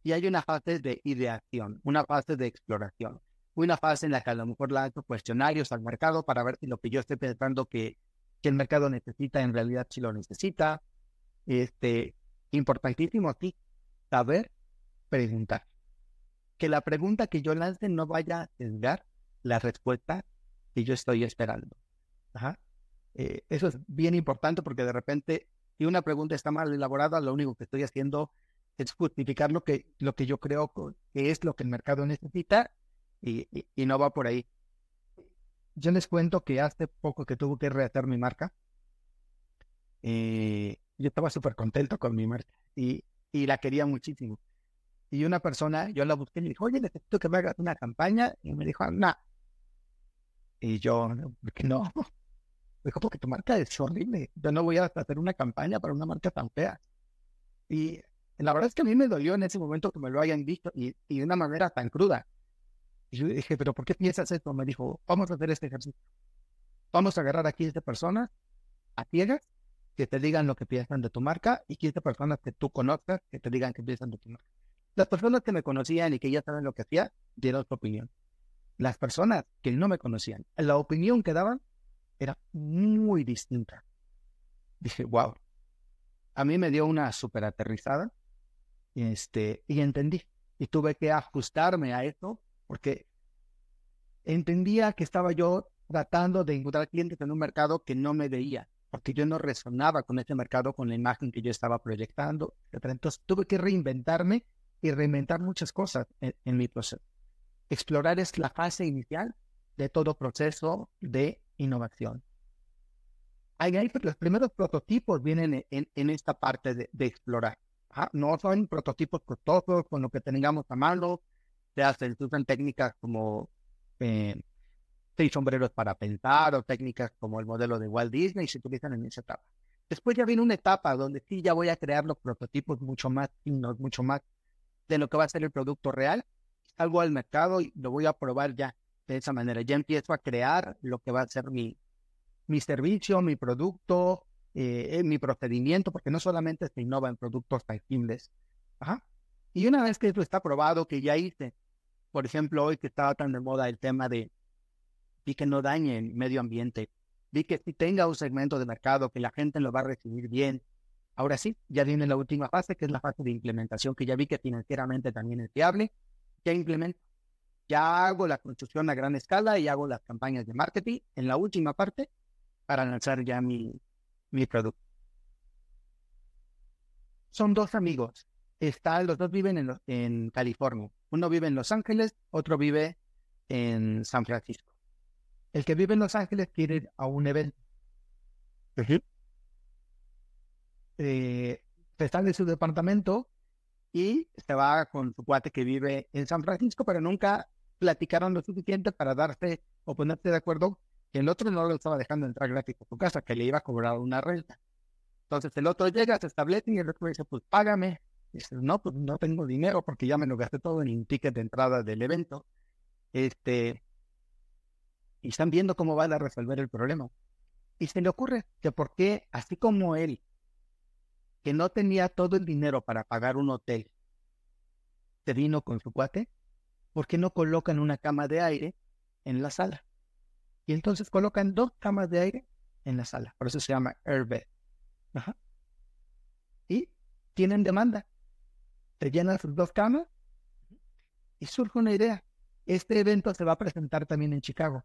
y hay una fase de ideación, una fase de exploración, una fase en la que a lo mejor lanzo cuestionarios al mercado para ver si lo que yo estoy pensando que, que el mercado necesita en realidad si lo necesita. Este, importantísimo sí, saber preguntar. Que la pregunta que yo lance no vaya a sesgar la respuesta que yo estoy esperando. Eh, eso es bien importante porque de repente, si una pregunta está mal elaborada, lo único que estoy haciendo es justificar lo que, lo que yo creo que es lo que el mercado necesita y, no va por ahí. Yo les cuento que hace poco que tuve que rehacer mi marca. Eh, yo estaba súper contento con mi marca y, y la quería muchísimo. Y una persona, yo la busqué y me dijo, oye, necesito que me hagas una campaña. Y me dijo, no. Y yo, ¿por qué no? Me dijo, porque tu marca es horrible. Yo no voy a hacer una campaña para una marca tan fea. Y la verdad es que a mí me dolió en ese momento que me lo hayan dicho y, de una manera tan cruda. Y yo dije, ¿pero por qué piensas esto? Me dijo, vamos a hacer este ejercicio. Vamos a agarrar a 15 personas a ciegas que te digan lo que piensan de tu marca y 15 personas que tú conozcas que te digan qué piensan de tu marca. Las personas que me conocían y que ya saben lo que hacía, dieron su opinión. Las personas que no me conocían, la opinión que daban era muy distinta. Dije, wow. A mí me dio una súper aterrizada este, y entendí. Y tuve que ajustarme a eso porque entendía que estaba yo tratando de encontrar clientes en un mercado que no me veía, porque yo no resonaba con ese mercado, con la imagen que yo estaba proyectando. Entonces tuve que reinventarme y reinventar muchas cosas en, mi proceso. Explorar es la fase inicial de todo proceso de innovación. Ahí, ahí los primeros prototipos vienen en, esta parte de explorar no son prototipos costosos con lo que tengamos a mano. Se hacen, se usan técnicas como eh, seis sombreros para pensar o técnicas como el modelo de Walt Disney se utilizan en esa etapa. Después ya viene una etapa donde sí ya voy a crear los prototipos mucho más finos, mucho más de lo que va a ser el producto real. Salgo al mercado y lo voy a probar ya de esa manera. Ya empiezo a crear lo que va a ser mi, mi servicio, mi producto, eh, en mi procedimiento, porque no solamente se innova en productos tangibles, Y una vez que eso está probado, que ya hice, por ejemplo, hoy que estaba tan de moda el tema de y que no dañe el medio ambiente, vi que si tenga un segmento de mercado, que la gente lo va a recibir bien. Ahora sí, ya viene la última fase, que es la fase de implementación, que ya vi que financieramente también es viable. Ya implemento, ya hago la construcción a gran escala y hago las campañas de marketing en la última parte para lanzar ya mi, mi producto. Son dos amigos. Está, los dos viven en, en California. Uno vive en Los Ángeles, otro vive en San Francisco. El que vive en Los Ángeles quiere ir a un evento. Eh, se sale de su departamento y se va con su cuate que vive en San Francisco, pero nunca platicaron lo suficiente para darse o ponerse de acuerdo que el otro no lo estaba dejando entrar gratis a su casa, que le iba a cobrar una renta. Entonces el otro llega, se establece y el otro dice, pues págame. dice, no, pues no tengo dinero porque ya me lo gasté todo en un ticket de entrada del evento. Este, y están viendo cómo van a resolver el problema. Y se le ocurre que por qué, así como él, que no tenía todo el dinero para pagar un hotel, se vino con su cuate, ¿por qué no colocan una cama de aire en la sala? Y entonces colocan dos camas de aire en la sala. Por eso se llama airbed. Y tienen demanda. Se llenan sus dos camas y surge una idea. Este evento se va a presentar también en Chicago.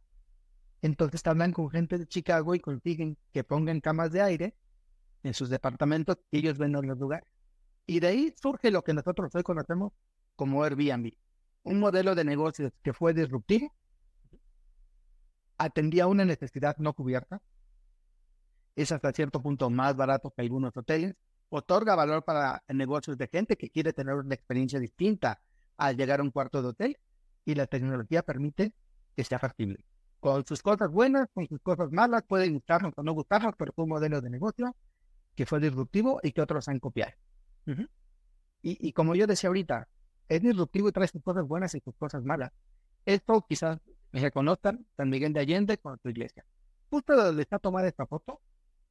Entonces hablan con gente de Chicago y consiguen que pongan camas de aire en sus departamentos y ellos ven los lugares. Y de ahí surge lo que nosotros hoy conocemos como Airbnb. Un modelo de negocios que fue disruptivo, atendía una necesidad no cubierta, es hasta cierto punto más barato que algunos hoteles, otorga valor para negocios de gente que quiere tener una experiencia distinta al llegar a un cuarto de hotel y la tecnología permite que sea factible con sus cosas buenas, con sus cosas malas, pueden gustarnos o no gustarnos, pero fue un modelo de negocio que fue disruptivo y que otros han copiado. y, y, como yo decía ahorita, es disruptivo y trae sus cosas buenas y sus cosas malas. Esto quizás me reconozcan San Miguel de Allende con su iglesia. Justo donde está tomada esta foto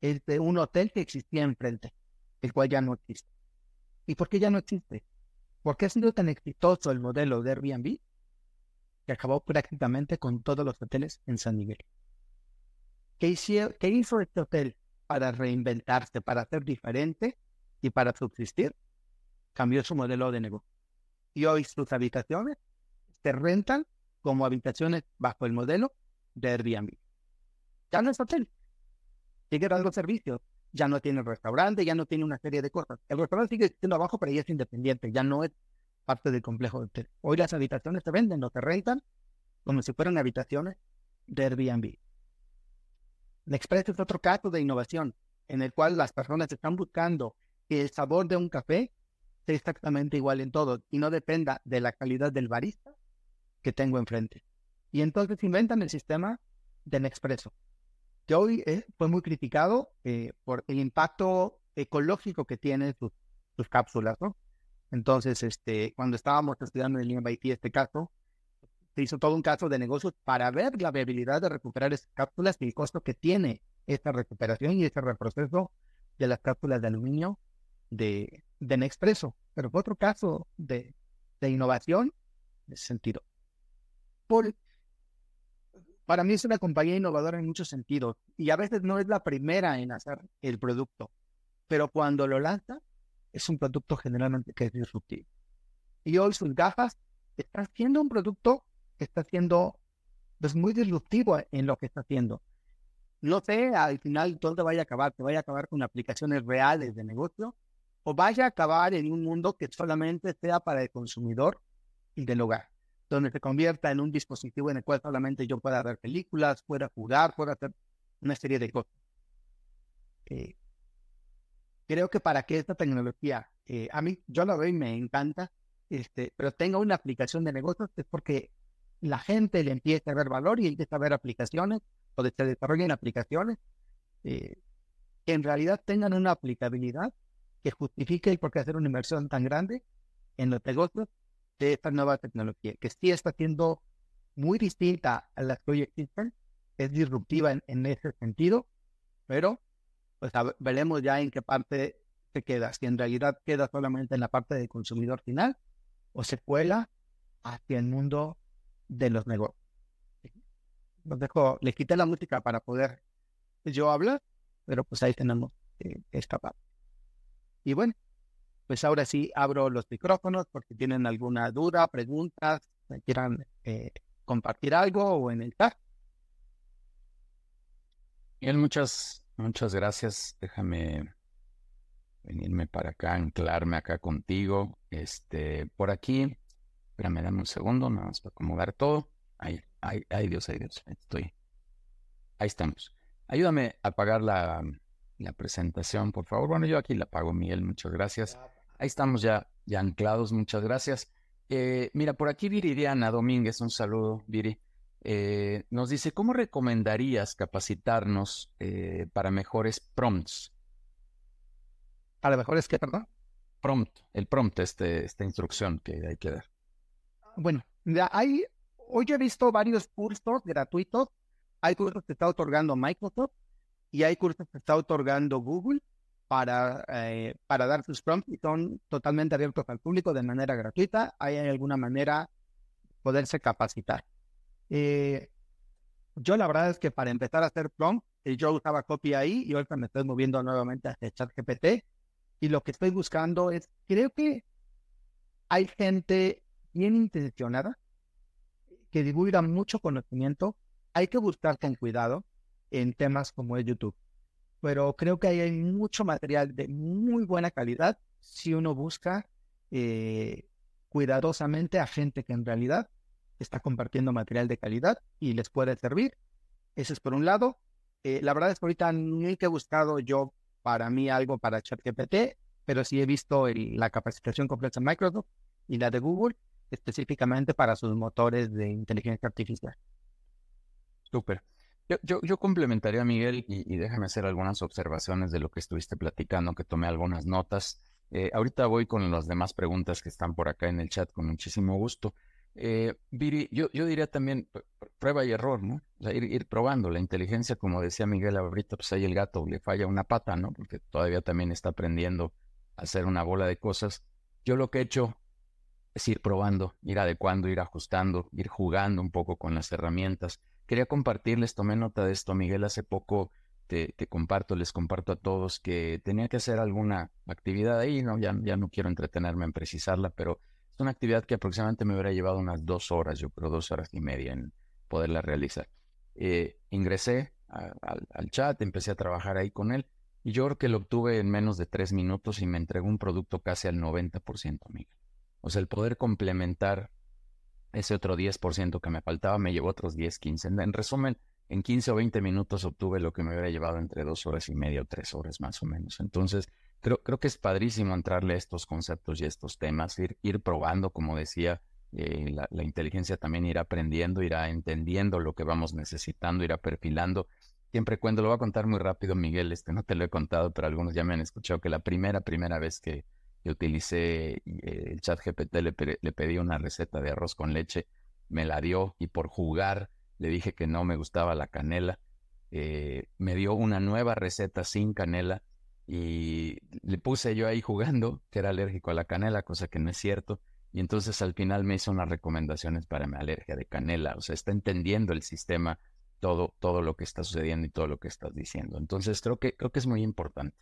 es de un hotel que existía enfrente, el cual ya no existe. ¿Y por qué ya no existe? ¿Por qué ha sido tan exitoso el modelo de Airbnb? que acabó prácticamente con todos los hoteles en San Miguel. ¿Qué hizo, ¿Qué hizo este hotel para reinventarse, para ser diferente y para subsistir? Cambió su modelo de negocio. Y hoy sus habitaciones se rentan como habitaciones bajo el modelo de Airbnb. Ya no es hotel. Sigue dando servicios. Ya no tiene restaurante, ya no tiene una serie de cosas. El restaurante sigue siendo abajo, pero ya es independiente. Ya no es parte del complejo de hotel. Hoy las habitaciones se venden o se rentan como si fueran habitaciones de Airbnb. Express es otro caso de innovación en el cual las personas están buscando que el sabor de un café sea exactamente igual en todo y no dependa de la calidad del barista que tengo enfrente. Y entonces inventan el sistema de Nespresso, que hoy eh, fue muy criticado eh, por el impacto ecológico que tienen sus, sus cápsulas, ¿no? Entonces, este, cuando estábamos estudiando en el MIT este caso, se hizo todo un caso de negocios para ver la viabilidad de recuperar esas cápsulas y el costo que tiene esta recuperación y este reproceso de las cápsulas de aluminio de, de Nespresso. Pero fue otro caso de, de innovación en ese sentido. Para mí es una compañía innovadora en muchos sentidos y a veces no es la primera en hacer el producto, pero cuando lo lanza es un producto generalmente que es disruptivo. Y hoy sus gafas están siendo un producto que está siendo pues, muy disruptivo en lo que está haciendo. No sé al final dónde vaya a acabar, que vaya a acabar con aplicaciones reales de negocio o vaya a acabar en un mundo que solamente sea para el consumidor y del hogar, donde se convierta en un dispositivo en el cual solamente yo pueda ver películas, pueda jugar, pueda hacer una serie de cosas. Eh, creo que para que esta tecnología, eh, a mí, yo la veo y me encanta, este, pero tenga una aplicación de negocios, es porque la gente le empieza a ver valor y empieza a ver aplicaciones, o se desarrollen aplicaciones eh, que en realidad tengan una aplicabilidad que justifique el por qué hacer una inversión tan grande en los negocios de esta nueva tecnología, que sí está siendo muy distinta a las que hoy existen, es disruptiva en ese sentido, pero pues veremos ya en qué parte se queda, si en realidad queda solamente en la parte del consumidor final o se cuela hacia el mundo de los negocios. Los dejo, le quité la música para poder yo hablar, pero pues ahí tenemos que escapar. Y bueno, pues ahora sí abro los micrófonos porque tienen alguna duda, preguntas, quieran eh, compartir algo o en el chat. Bien, muchas, muchas gracias. Déjame venirme para acá, anclarme acá contigo. Este, por aquí, espérame, dame un segundo, nada más para acomodar todo. Ahí, ahí, ay Dios, ay Dios, estoy. Ahí estamos. Ayúdame a apagar la, la presentación, por favor. Bueno, yo aquí la apago, Miguel, muchas gracias. Ahí estamos ya, ya anclados, muchas gracias. Eh, mira, por aquí Viridiana Domínguez, un saludo, Viri. Eh, nos dice, ¿cómo recomendarías capacitarnos eh, para mejores prompts? ¿Para mejores qué, perdón? Prompt, el prompt, este, esta instrucción que hay que dar. Bueno, hay, hoy he visto varios cursos gratuitos. Hay cursos que está otorgando Microsoft y hay cursos que está otorgando Google para, eh, para dar sus prompts y son totalmente abiertos al público de manera gratuita. Hay alguna manera poderse capacitar. Eh, yo la verdad es que para empezar a hacer prompt, eh, yo usaba copy ahí y ahorita me estoy moviendo nuevamente hacia ChatGPT y lo que estoy buscando es, creo que hay gente bien intencionada que divulga mucho conocimiento. Hay que buscar con cuidado en temas como es YouTube pero creo que hay mucho material de muy buena calidad si uno busca eh, cuidadosamente a gente que en realidad está compartiendo material de calidad y les puede servir. Eso es por un lado. Eh, la verdad es que ahorita no he buscado yo para mí algo para ChatGPT, pero sí he visto la capacitación completa de Microsoft y la de Google específicamente para sus motores de inteligencia artificial. Súper. Yo, yo, complementaría, Miguel, y, déjame hacer algunas observaciones de lo que estuviste platicando, que tomé algunas notas. Eh, ahorita voy con las demás preguntas que están por acá en el chat con muchísimo gusto. Eh, Viri, yo, yo diría también prueba y error, ¿no? O sea, ir, ir, probando. La inteligencia, como decía Miguel ahorita, pues ahí el gato le falla una pata, ¿no? Porque todavía también está aprendiendo a hacer una bola de cosas. Yo lo que he hecho es ir probando, ir adecuando, ir ajustando, ir jugando un poco con las herramientas. Quería compartirles, tomé nota de esto, Miguel, hace poco te, comparto, les comparto a todos que tenía que hacer alguna actividad ahí, no, ya, no quiero entretenerme en precisarla, pero es una actividad que aproximadamente me hubiera llevado unas dos horas, yo creo dos horas y media en poderla realizar. Eh, ingresé al chat, empecé a trabajar ahí con él y yo creo que lo obtuve en menos de tres minutos y me entregó un producto casi al 90%, Miguel. O sea, el poder complementar ese otro 10% que me faltaba me llevó otros 10, 15. En, resumen, en 15 o 20 minutos obtuve lo que me hubiera llevado entre dos horas y media o tres horas más o menos. Entonces, creo, creo que es padrísimo entrarle a estos conceptos y estos temas, ir, ir probando, como decía, eh, la, la, inteligencia también irá aprendiendo, irá entendiendo lo que vamos necesitando, irá perfilando. Siempre cuento, lo voy a contar muy rápido, Miguel, este no te lo he contado, pero algunos ya me han escuchado que la primera, primera vez que, utilicé eh, el chat GPT, le, le, pedí una receta de arroz con leche, me la dio y por jugar le dije que no me gustaba la canela. Eh, me dio una nueva receta sin canela y le puse yo ahí jugando que era alérgico a la canela, cosa que no es cierto. Y entonces al final me hizo unas recomendaciones para mi alergia de canela. O sea, está entendiendo el sistema todo, todo lo que está sucediendo y todo lo que estás diciendo. Entonces creo que, creo que es muy importante.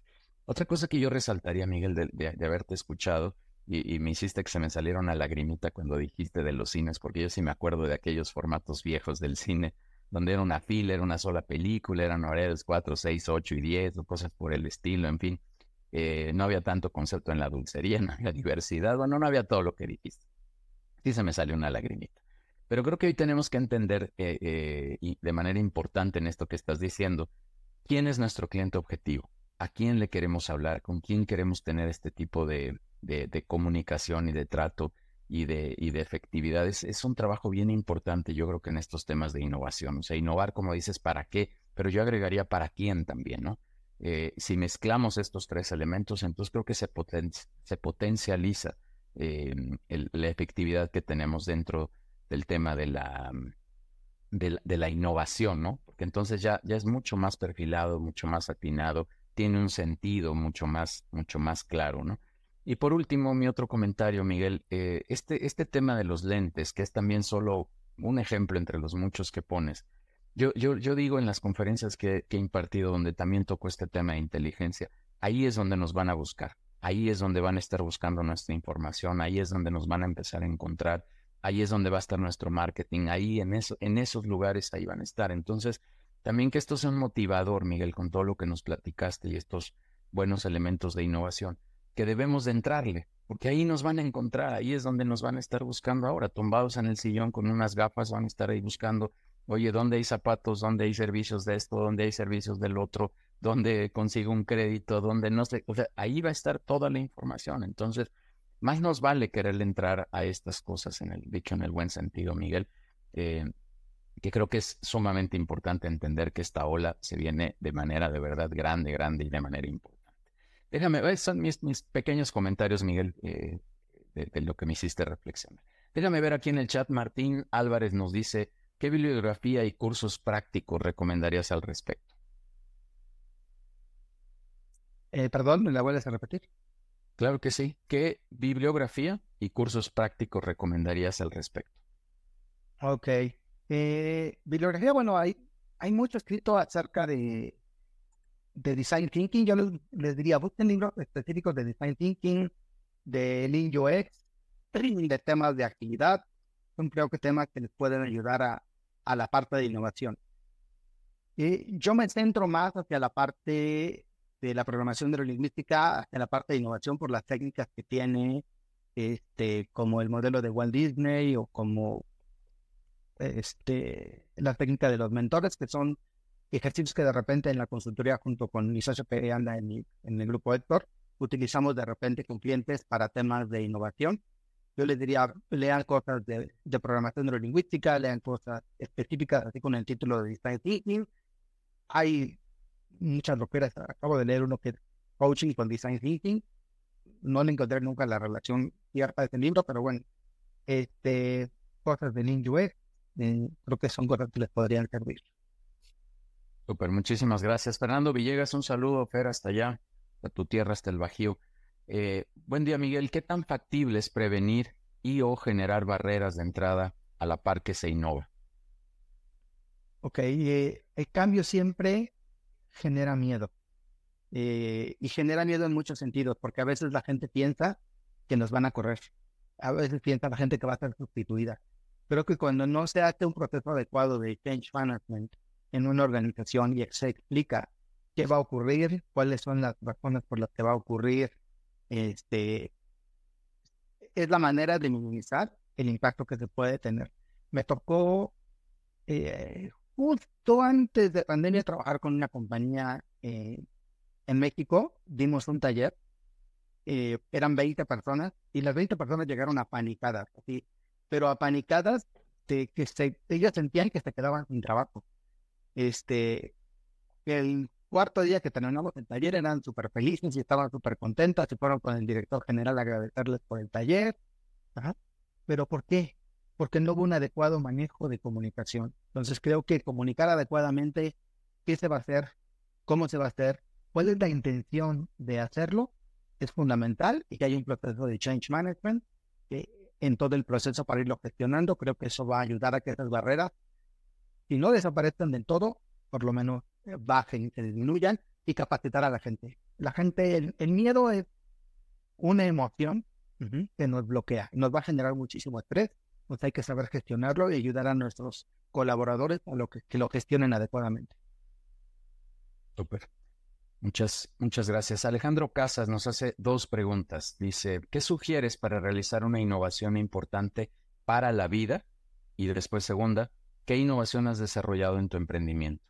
Otra cosa que yo resaltaría, Miguel, de, haberte escuchado, y, me hiciste que se me saliera una lagrimita cuando dijiste de los cines, porque yo sí me acuerdo de aquellos formatos viejos del cine, donde era una fila, era una sola película, eran horarios 4, 6, 8 y 10, o cosas por el estilo, en fin. Eh, no había tanto concepto en la dulcería, <laughs> no había diversidad, bueno, no había todo lo que dijiste. Sí se me salió una lagrimita. Pero creo que hoy tenemos que entender, eh, eh, y de manera importante en esto que estás diciendo, quién es nuestro cliente objetivo a quién le queremos hablar, con quién queremos tener este tipo de, comunicación y de trato y de, y efectividad. Es, un trabajo bien importante, yo creo que en estos temas de innovación. O sea, innovar, como dices, ¿para qué? Pero yo agregaría para quién también, ¿no? Eh, si mezclamos estos tres elementos, entonces creo que se, se potencializa eh, la efectividad que tenemos dentro del tema de la, de la, innovación, ¿no? Porque entonces ya, ya es mucho más perfilado, mucho más atinado, tiene un sentido mucho más, mucho más claro, ¿no? Y por último, mi otro comentario, Miguel, eh, este, este tema de los lentes, que es también solo un ejemplo entre los muchos que pones. Yo, yo, yo digo en las conferencias que, que he impartido, donde también toco este tema de inteligencia, ahí es donde nos van a buscar, ahí es donde van a estar buscando nuestra información, ahí es donde nos van a empezar a encontrar, ahí es donde va a estar nuestro marketing, ahí en, eso, en esos lugares ahí van a estar. Entonces, también que esto sea un motivador, Miguel, con todo lo que nos platicaste y estos buenos elementos de innovación que debemos de entrarle, porque ahí nos van a encontrar, ahí es donde nos van a estar buscando ahora, tumbados en el sillón con unas gafas, van a estar ahí buscando, oye, ¿dónde hay zapatos? ¿Dónde hay servicios de esto? ¿Dónde hay servicios del otro? ¿Dónde consigo un crédito? ¿Dónde no sé? O sea, ahí va a estar toda la información. Entonces, más nos vale quererle entrar a estas cosas en el dicho en el buen sentido, Miguel. Eh, que creo que es sumamente importante entender que esta ola se viene de manera de verdad grande, grande y de manera importante. Déjame, son mis, pequeños comentarios, Miguel, eh, de, lo que me hiciste reflexionar. Déjame ver aquí en el chat, Martín Álvarez nos dice, ¿qué bibliografía y cursos prácticos recomendarías al respecto? Eh, perdón, ¿me la vuelves a repetir? Claro que sí. ¿Qué bibliografía y cursos prácticos recomendarías al respecto? Ok. Eh, bibliografía, bueno, hay, hay mucho escrito acerca de, de Design Thinking, yo les, diría, busquen libros específicos de Design Thinking, de Lean <clears throat> UX, de temas de actividad. Son creo que temas que les pueden ayudar a, a la parte de innovación. Y yo me centro más hacia la parte de la programación neurolingüística, hacia la parte de innovación por las técnicas que tiene, este, como el modelo de Walt Disney o como este, la técnica de los mentores, que son ejercicios que de repente en la consultoría junto con mi socio que anda en, el grupo Héctor, utilizamos de repente con clientes para temas de innovación. Yo les diría, lean cosas de, de programación neurolingüística, lean cosas específicas, así con el título de Design Thinking. Hay muchas locuras. Acabo de leer uno que es Coaching con Design Thinking. No le encontré nunca la relación cierta de este libro, pero bueno, este, cosas de Lean eh, creo que son cosas que les podrían servir. Super, muchísimas gracias. Fernando Villegas, un saludo, Fer, hasta allá, a tu tierra, hasta el Bajío. Eh, buen día, Miguel. ¿Qué tan factible es prevenir y o generar barreras de entrada a la par que se innova? Ok, eh, el cambio siempre genera miedo. Eh, y genera miedo en muchos sentidos, porque a veces la gente piensa que nos van a correr. A veces piensa la gente que va a ser sustituida. Creo que cuando no se hace un proceso adecuado de change management, en una organización y se explica qué va a ocurrir, cuáles son las razones por las que va a ocurrir, este, es la manera de minimizar el impacto que se puede tener. Me tocó eh, justo antes de pandemia trabajar con una compañía eh, en México, dimos un taller, eh, eran 20 personas y las 20 personas llegaron apanicadas, así, pero apanicadas de que se, sentían que se quedaban sin trabajo. Este, el cuarto día que terminamos el taller eran súper felices y estaban súper contentas y fueron con el director general a agradecerles por el taller. Pero ¿por qué? Porque no hubo un adecuado manejo de comunicación. Entonces creo que comunicar adecuadamente qué se va a hacer, cómo se va a hacer, cuál es la intención de hacerlo, es fundamental y que haya un proceso de change management en todo el proceso para irlo gestionando. Creo que eso va a ayudar a que esas barreras si no desaparezcan del todo, por lo menos eh, bajen y se disminuyan y capacitar a la gente. La gente, el, miedo es una emoción que nos bloquea, nos va a generar muchísimo estrés, pues hay que saber gestionarlo y ayudar a nuestros colaboradores a lo que, que lo gestionen adecuadamente. Súper. Muchas, muchas gracias. Alejandro Casas nos hace dos preguntas. Dice, ¿qué sugieres para realizar una innovación importante para la vida? Y después segunda, ¿Qué innovación has desarrollado en tu emprendimiento?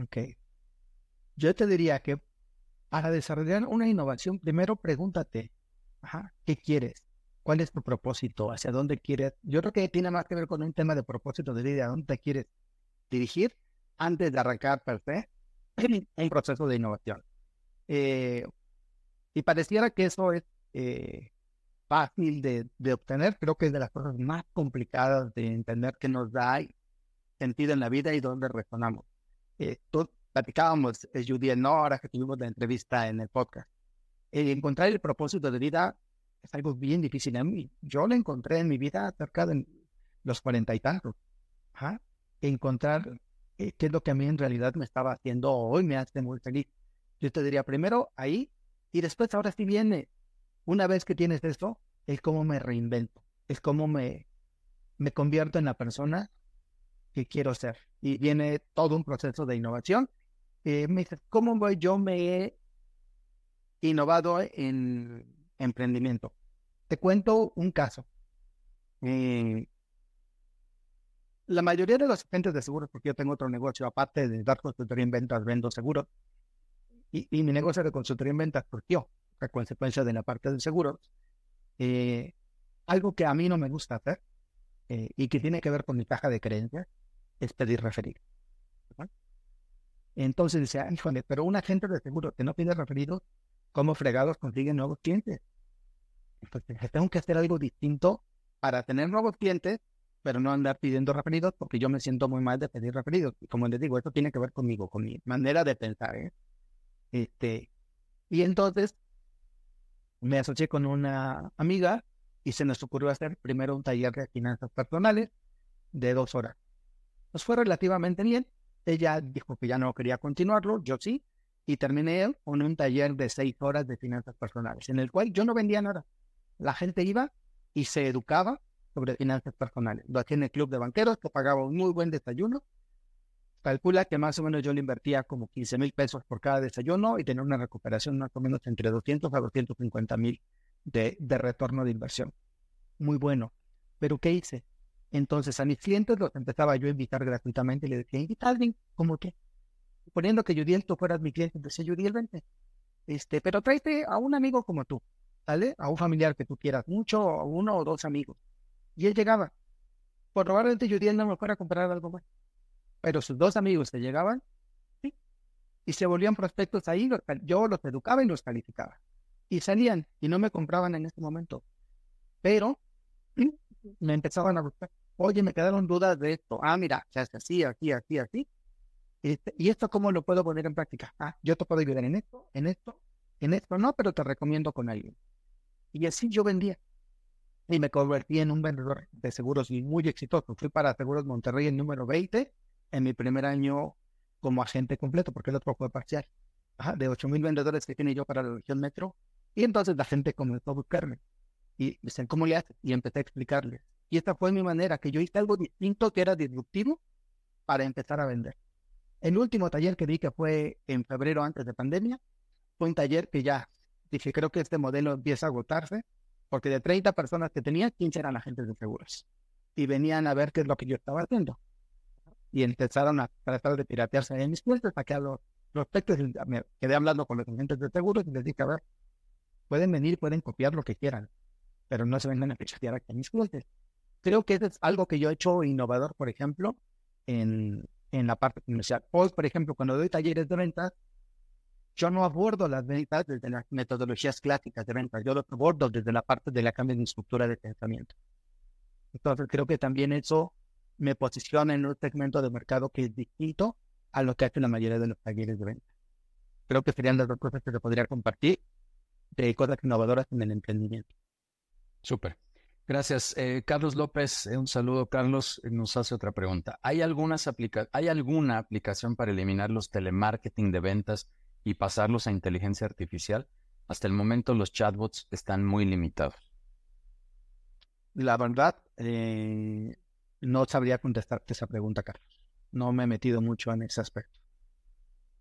Ok. Yo te diría que para desarrollar una innovación, primero pregúntate, ¿qué quieres? ¿Cuál es tu propósito? ¿Hacia dónde quieres? Yo creo que tiene más que ver con un tema de propósito de vida, ¿a dónde te quieres dirigir antes de arrancar per <laughs> un proceso de innovación. Eh, y pareciera que eso es eh, fácil de, de, obtener, creo que es de las cosas más complicadas de entender que nos da sentido en la vida y dónde resonamos. Eh, platicábamos, es Judy no, ahora que tuvimos la entrevista en el podcast. encontrar el propósito de vida es algo bien difícil a mí. Yo lo encontré en mi vida cerca de los cuarenta y tantos. Encontrar eh, qué es lo que a mí en realidad me estaba haciendo hoy me hace muy feliz. Yo te diría primero ahí y después ahora sí viene. Una vez que tienes esto, es como me reinvento, es como me, me convierto en la persona que quiero ser. Y viene todo un proceso de innovación. Me dices, ¿cómo voy? Yo me he innovado en emprendimiento. Te cuento un caso. Eh, la mayoría de los agentes de seguros, porque yo tengo otro negocio, aparte de dar consultoría en ventas, vendo seguros, y, mi negocio de consultoría en ventas surgió a consecuencia de la parte de seguros. Eh, algo que a mí no me gusta hacer eh, y que tiene que ver con mi caja de creencias es pedir referido. Entonces dice, híjole, pero un agente de seguro que no pide referidos, ¿cómo fregados consiguen nuevos clientes? Entonces, tengo que hacer algo distinto para tener nuevos clientes pero no andar pidiendo referidos porque yo me siento muy mal de pedir referidos. Y como les digo, esto tiene que ver conmigo, con mi manera de pensar. ¿eh? Este, y entonces me asocié con una amiga y se nos ocurrió hacer primero un taller de finanzas personales de dos horas. Nos fue relativamente bien. Ella dijo que ya no quería continuarlo, yo sí, y terminé con un taller de seis horas de finanzas personales, en el cual yo no vendía nada. La gente iba y se educaba sobre finanzas personales. Lo hacía en el club de banqueros, que pagaba un muy buen desayuno. Calcula que más o menos yo le invertía como 15 mil pesos por cada desayuno y tenía una recuperación más o menos entre 200 a 250 mil de, de retorno de inversión. Muy bueno. Pero ¿qué hice? Entonces a mis clientes los empezaba yo a invitar gratuitamente y le decía, invita a alguien, ¿cómo qué? Poniendo que Judiel tú fueras mi cliente, decía Judiel, vente. Este, pero tráete a un amigo como tú, ¿vale? A un familiar que tú quieras mucho, a uno o dos amigos. Y él llegaba. Probablemente yo no me fuera a comprar algo más. Pero sus dos amigos se llegaban, ¿sí? Y se volvían prospectos ahí, yo los educaba y los calificaba. Y salían y no me compraban en ese momento. Pero me empezaban a buscar. Oye, me quedaron dudas de esto. Ah, mira, se hace así, así, así, así. Este, ¿Y esto cómo lo puedo poner en práctica? Ah, yo te puedo ayudar en esto, en esto, en esto no, pero te recomiendo con alguien. Y así yo vendía y me convertí en un vendedor de seguros muy exitoso. Fui para Seguros Monterrey el número 20 en mi primer año como agente completo, porque el otro fue parcial. de 8 mil vendedores que tiene yo para la región metro. Y entonces la gente comenzó a buscarme. Y me dicen, ¿cómo le haces? Y empecé a explicarles. Y esta fue mi manera, que yo hice algo distinto que era disruptivo para empezar a vender. El último taller que di, que fue en febrero antes de pandemia, fue un taller que ya dije, creo que este modelo empieza a agotarse porque de 30 personas que tenía, 15 eran agentes de seguros. Y venían a ver qué es lo que yo estaba haciendo. Y empezaron a tratar de piratearse en mis cuentas, saqué a los prospectos, me quedé hablando con los agentes de seguros y les dije, a ver, pueden venir, pueden copiar lo que quieran, pero no se vengan a piratear aquí en mis cuentas. Creo que eso es algo que yo he hecho innovador, por ejemplo, en, en la parte comercial. Hoy, por ejemplo, cuando doy talleres de ventas, yo no abordo las ventas desde las metodologías clásicas de ventas, yo lo abordo desde la parte de la cambio de estructura de pensamiento. Entonces creo que también eso me posiciona en un segmento de mercado que es distinto a lo que hace la mayoría de los talleres de venta. Creo que serían las dos cosas que se podría compartir de cosas innovadoras en el emprendimiento. Súper. Gracias. Eh, Carlos López, eh, un saludo. Carlos nos hace otra pregunta. ¿Hay, algunas ¿Hay alguna aplicación para eliminar los telemarketing de ventas y pasarlos a inteligencia artificial, hasta el momento los chatbots están muy limitados. La verdad, eh, no sabría contestarte esa pregunta, Carlos. No me he metido mucho en ese aspecto.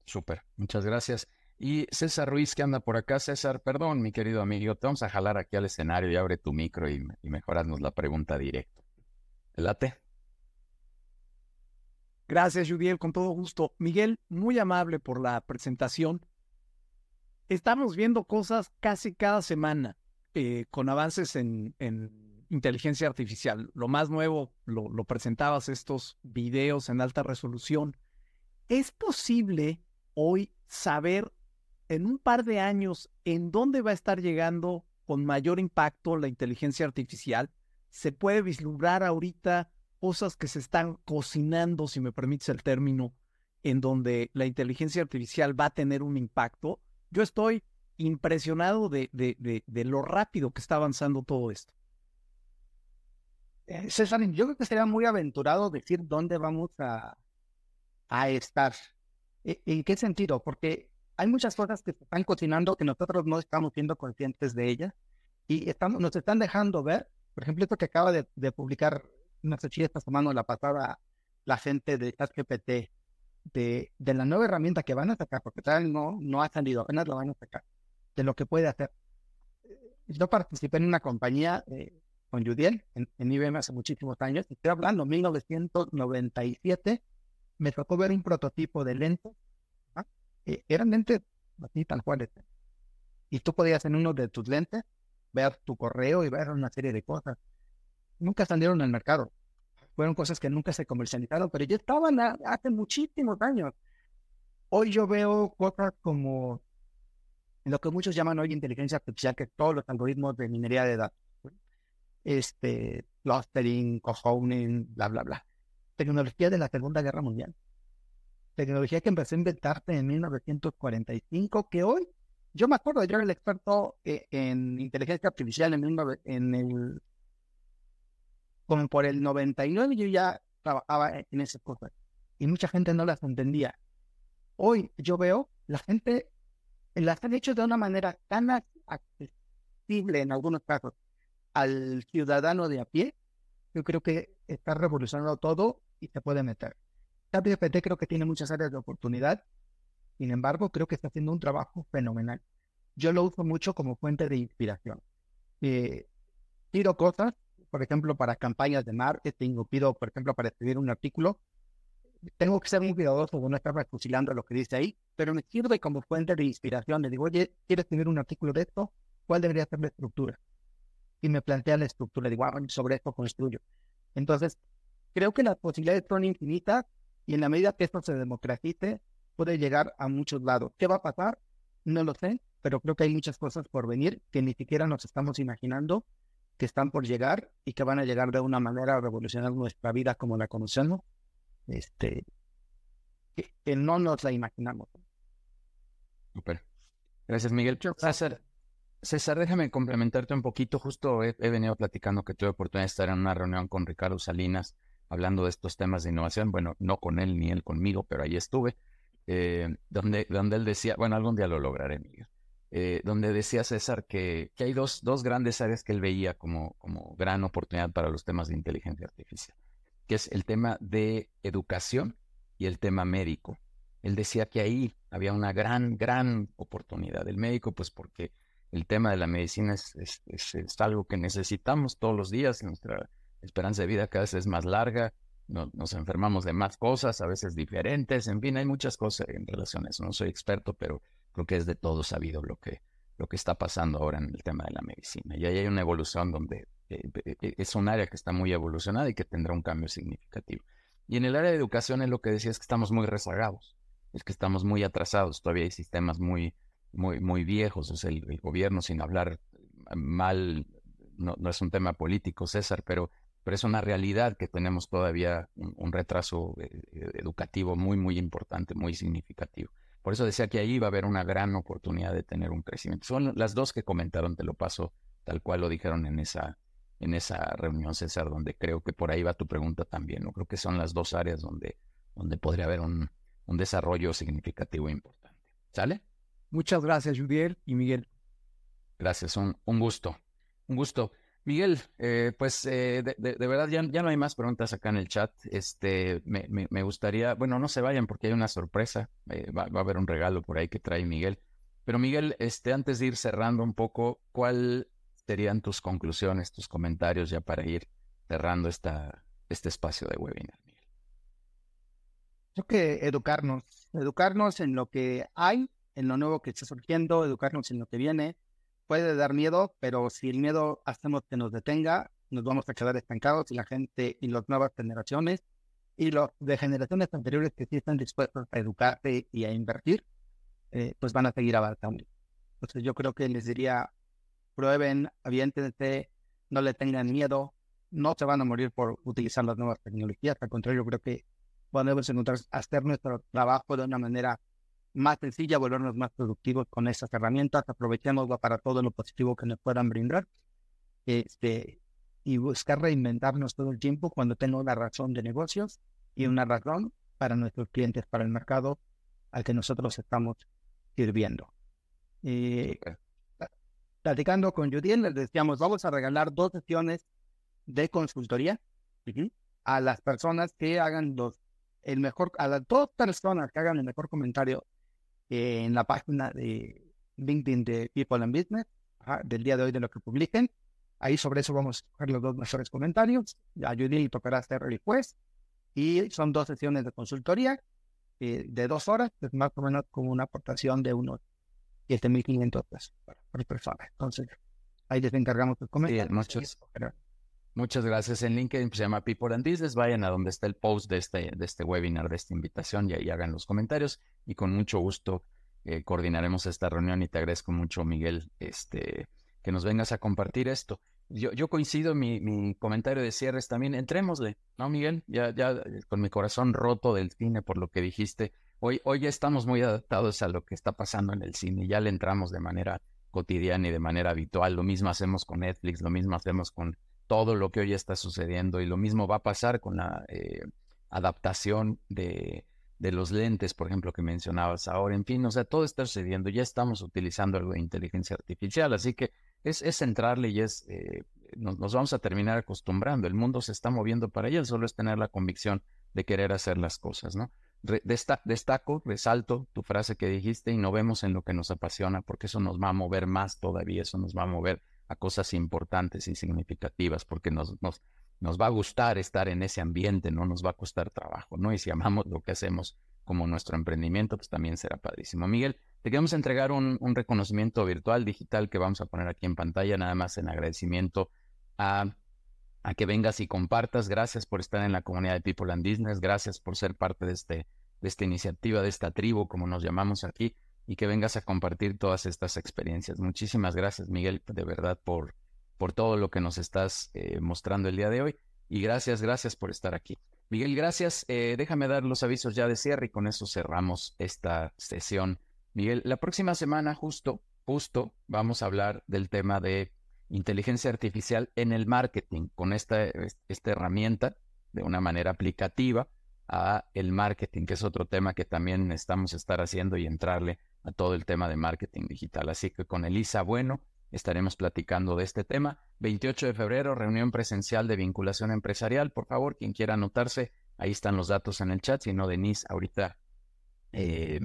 Súper, muchas gracias. Y César Ruiz, que anda por acá. César, perdón, mi querido amigo, te vamos a jalar aquí al escenario y abre tu micro y, y mejorarnos la pregunta directo. ¿Late? Gracias, Judiel, con todo gusto. Miguel, muy amable por la presentación. Estamos viendo cosas casi cada semana eh, con avances en, inteligencia artificial. Lo más nuevo, lo, lo presentabas, estos videos en alta resolución. ¿Es posible hoy saber en un par de años en dónde va a estar llegando con mayor impacto la inteligencia artificial? ¿Se puede vislumbrar ahorita cosas que se están cocinando, si me permites el término, en donde la inteligencia artificial va a tener un impacto. Yo estoy impresionado de, de, de, lo rápido que está avanzando todo esto. Eh, César, yo creo que sería muy aventurado decir dónde vamos a, a estar. ¿E, ¿En qué sentido? Porque hay muchas cosas que se están cocinando que nosotros no estamos siendo conscientes de ellas y estamos, nos están dejando ver, por ejemplo, esto que acaba de publicar, no sé si esta semana la pasada, la gente de ChatGPT, de, de la nueva herramienta que van a sacar, porque todavía no, no ha salido, apenas lo van a sacar, de lo que puede hacer. Yo participé en una compañía eh, con Judiel en, IBM hace muchísimos años, estoy hablando, 1997, me tocó ver un prototipo de lentes, ¿ah? eh, eran lentes así tan cuales, y tú podías en uno de tus lentes ver tu correo y ver una serie de cosas. Nunca salieron al mercado. Fueron cosas que nunca se comercializaron, pero ya estaban hace muchísimos años. Hoy yo veo cosas como lo que muchos llaman hoy inteligencia artificial, que todos los algoritmos de minería de datos, este, clustering, cohoning, bla, bla, bla. Tecnología de la Segunda Guerra Mundial. Tecnología que empezó a inventarse en 1945, que hoy yo me acuerdo, yo era el experto eh, en inteligencia artificial en, en el, como por el 99 yo ya trabajaba en esas cosas y mucha gente no las entendía. Hoy yo veo la gente las han hecho de una manera tan accesible en algunos casos al ciudadano de a pie. Yo creo que está revolucionando todo y se puede meter. ChatGPT creo que tiene muchas áreas de oportunidad sin embargo, creo que está haciendo un trabajo fenomenal. Yo lo uso mucho como fuente de inspiración. Eh, pido cosas, por ejemplo, para campañas de marketing o pido, por ejemplo, para escribir un artículo. Tengo que ser muy cuidadoso de no estar fusilando lo que dice ahí, pero me sirve como fuente de inspiración. Le digo, oye, quiero escribir un artículo de esto? ¿Cuál debería ser la estructura? Y me plantea la estructura. Digo, ah, sobre esto construyo. Entonces, creo que las posibilidades son infinitas y en la medida que esto se democratice, puede llegar a muchos lados. ¿Qué va a pasar? No lo sé, pero creo que hay muchas cosas por venir que ni siquiera nos estamos imaginando que están por llegar y que van a llegar de una manera a revolucionar nuestra vida como la conocemos, este, que, no nos la imaginamos. Super. Gracias, Miguel. César, César, déjame complementarte un poquito. Justo he, he, venido platicando que tuve oportunidad de estar en una reunión con Ricardo Salinas hablando de estos temas de innovación. Bueno, no con él ni él conmigo, pero ahí estuve. Eh, donde, donde él decía, bueno, algún día lo lograré, Miguel, eh, donde decía César que, que hay dos, dos, grandes áreas que él veía como, como gran oportunidad para los temas de inteligencia artificial, que es el tema de educación y el tema médico. Él decía que ahí había una gran, gran oportunidad. El médico, pues porque el tema de la medicina es, es, es, es algo que necesitamos todos los días, nuestra esperanza de vida cada vez es más larga, nos enfermamos de más cosas, a veces diferentes, en fin, hay muchas cosas en relación a eso. No soy experto, pero creo que es de todo sabido lo que, lo que está pasando ahora en el tema de la medicina. Y ahí hay una evolución donde eh, eh, eh, es un área que está muy evolucionada y que tendrá un cambio significativo. Y en el área de educación es lo que decía, es que estamos muy rezagados, es que estamos muy atrasados, todavía hay sistemas muy, muy, muy viejos, es el, gobierno, sin hablar mal, no es un tema político, César, pero pero es una realidad que tenemos todavía un, retraso eh, eh, educativo muy, muy importante, muy significativo. Por eso decía que ahí va a haber una gran oportunidad de tener un crecimiento. Son las dos que comentaron, te lo paso tal cual lo dijeron en esa, en esa reunión, César, donde creo que por ahí va tu pregunta también. ¿no? Creo que son las dos áreas donde, donde podría haber un, un desarrollo significativo e importante. ¿Sale? Muchas gracias, Judiel y Miguel. Gracias, un, un gusto. Un gusto. Miguel, eh, pues eh, de, verdad ya, no hay más preguntas acá en el chat. Este, me, gustaría, bueno, no se vayan porque hay una sorpresa. Eh, va, a haber un regalo por ahí que trae Miguel. Pero Miguel, este, antes de ir cerrando un poco, ¿cuáles serían tus conclusiones, tus comentarios ya para ir cerrando esta, este espacio de webinar, Miguel? Creo que educarnos, educarnos en lo que hay, en lo nuevo que está surgiendo, educarnos en lo que viene, puede dar miedo, pero si el miedo hacemos que nos detenga, nos vamos a quedar estancados y la gente y las nuevas generaciones y los de generaciones anteriores que sí están dispuestos a educarse y a invertir, eh, pues van a seguir avanzando. Entonces yo creo que les diría, prueben, aviéntense, no le tengan miedo, no se van a morir por utilizar las nuevas tecnologías, al contrario, creo que podemos encontrar hacer nuestro trabajo de una manera más sencilla, volvernos más productivos con esas herramientas, aprovechémoslo para todo lo positivo que nos puedan brindar. Este, y buscar reinventarnos todo el tiempo cuando tengo una razón de negocios y una razón para nuestros clientes, para el mercado al que nosotros estamos sirviendo. Y platicando con Judy, les decíamos, vamos a regalar dos sesiones de consultoría a las personas que hagan los, el mejor, a las dos personas que hagan el mejor comentario en la página de LinkedIn de People and Business del día de hoy de lo que publiquen. Ahí sobre eso vamos a coger los dos mejores comentarios. A Judy tocará hacer el request. Y son dos sesiones de consultoría eh, de dos horas, es más o menos como una aportación de unos 7.500 pesos por persona. Entonces, ahí les encargamos los comentarios. muchas, muchas gracias. En LinkedIn pues, se llama People and Business. Vayan a donde está el post de este, de este webinar, de esta invitación y ahí hagan los comentarios. Y con mucho gusto eh, coordinaremos esta reunión y te agradezco mucho, Miguel, este, que nos vengas a compartir esto yo, yo coincido, mi, mi comentario de cierre es también, entrémosle, ¿no, Miguel? Ya, ya eh, con mi corazón roto del cine por lo que dijiste. Hoy, hoy ya estamos muy adaptados a lo que está pasando en el cine, ya le entramos de manera cotidiana y de manera habitual. Lo mismo hacemos con Netflix, lo mismo hacemos con todo lo que hoy está sucediendo y lo mismo va a pasar con la eh, adaptación de, de los lentes, por ejemplo, que mencionabas ahora. En fin, o sea, todo está sucediendo. Ya estamos utilizando algo de inteligencia artificial, así que es, es centrarle y es, eh, nos, vamos a terminar acostumbrando. El mundo se está moviendo para allá, solo es tener la convicción de querer hacer las cosas, ¿no? destaco, resalto tu frase que dijiste y no vemos en lo que nos apasiona, porque eso nos va a mover más todavía, eso nos va a mover a cosas importantes y significativas, porque nos, nos, nos va a gustar estar en ese ambiente, no nos va a costar trabajo, ¿no? Y si amamos lo que hacemos como nuestro emprendimiento, pues también será padrísimo. Miguel, te queremos entregar un, reconocimiento virtual, digital, que vamos a poner aquí en pantalla, nada más en agradecimiento a, a, que vengas y compartas. Gracias por estar en la comunidad de People and Business, gracias por ser parte de, este, de esta iniciativa, de esta tribu, como nos llamamos aquí, y que vengas a compartir todas estas experiencias. Muchísimas gracias, Miguel, de verdad, por, por todo lo que nos estás eh, mostrando el día de hoy. Y gracias, gracias por estar aquí. Miguel, gracias. Eh, déjame dar los avisos ya de cierre y con eso cerramos esta sesión Miguel, la próxima semana justo, justo vamos a hablar del tema de inteligencia artificial en el marketing, con esta, esta herramienta de una manera aplicativa a el marketing, que es otro tema que también estamos estar haciendo y entrarle a todo el tema de marketing digital. Así que con Elisa Bueno estaremos platicando de este tema. 28 de febrero, reunión presencial de vinculación empresarial. Por favor, quien quiera anotarse, ahí están los datos en el chat. Si no, Denise, ahorita eh,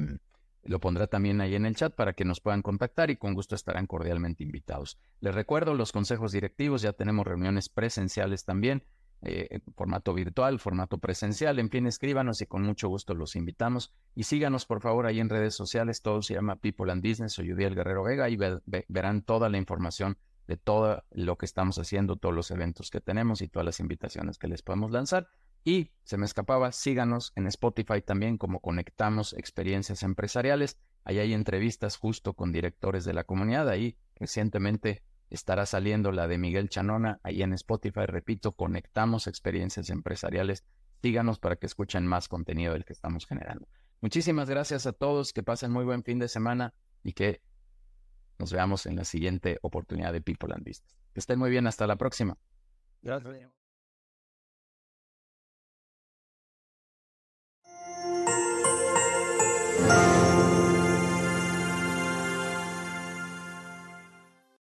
lo pondrá también ahí en el chat para que nos puedan contactar y con gusto estarán cordialmente invitados. Les recuerdo los consejos directivos, ya tenemos reuniones presenciales también, eh, formato virtual, formato presencial, en fin, escríbanos y con mucho gusto los invitamos. Y síganos por favor ahí en redes sociales, todo se llama People and Business, soy Yudiel Guerrero Vega y verán toda la información de todo lo que estamos haciendo, todos los eventos que tenemos y todas las invitaciones que les podemos lanzar. Y se me escapaba, síganos en Spotify también como Conectamos Experiencias Empresariales. Ahí hay entrevistas justo con directores de la comunidad. Ahí recientemente estará saliendo la de Miguel Chanona. Ahí en Spotify, repito, Conectamos Experiencias Empresariales. Síganos para que escuchen más contenido del que estamos generando. Muchísimas gracias a todos. Que pasen muy buen fin de semana y que nos veamos en la siguiente oportunidad de People and Business. Que estén muy bien. Hasta la próxima. Gracias.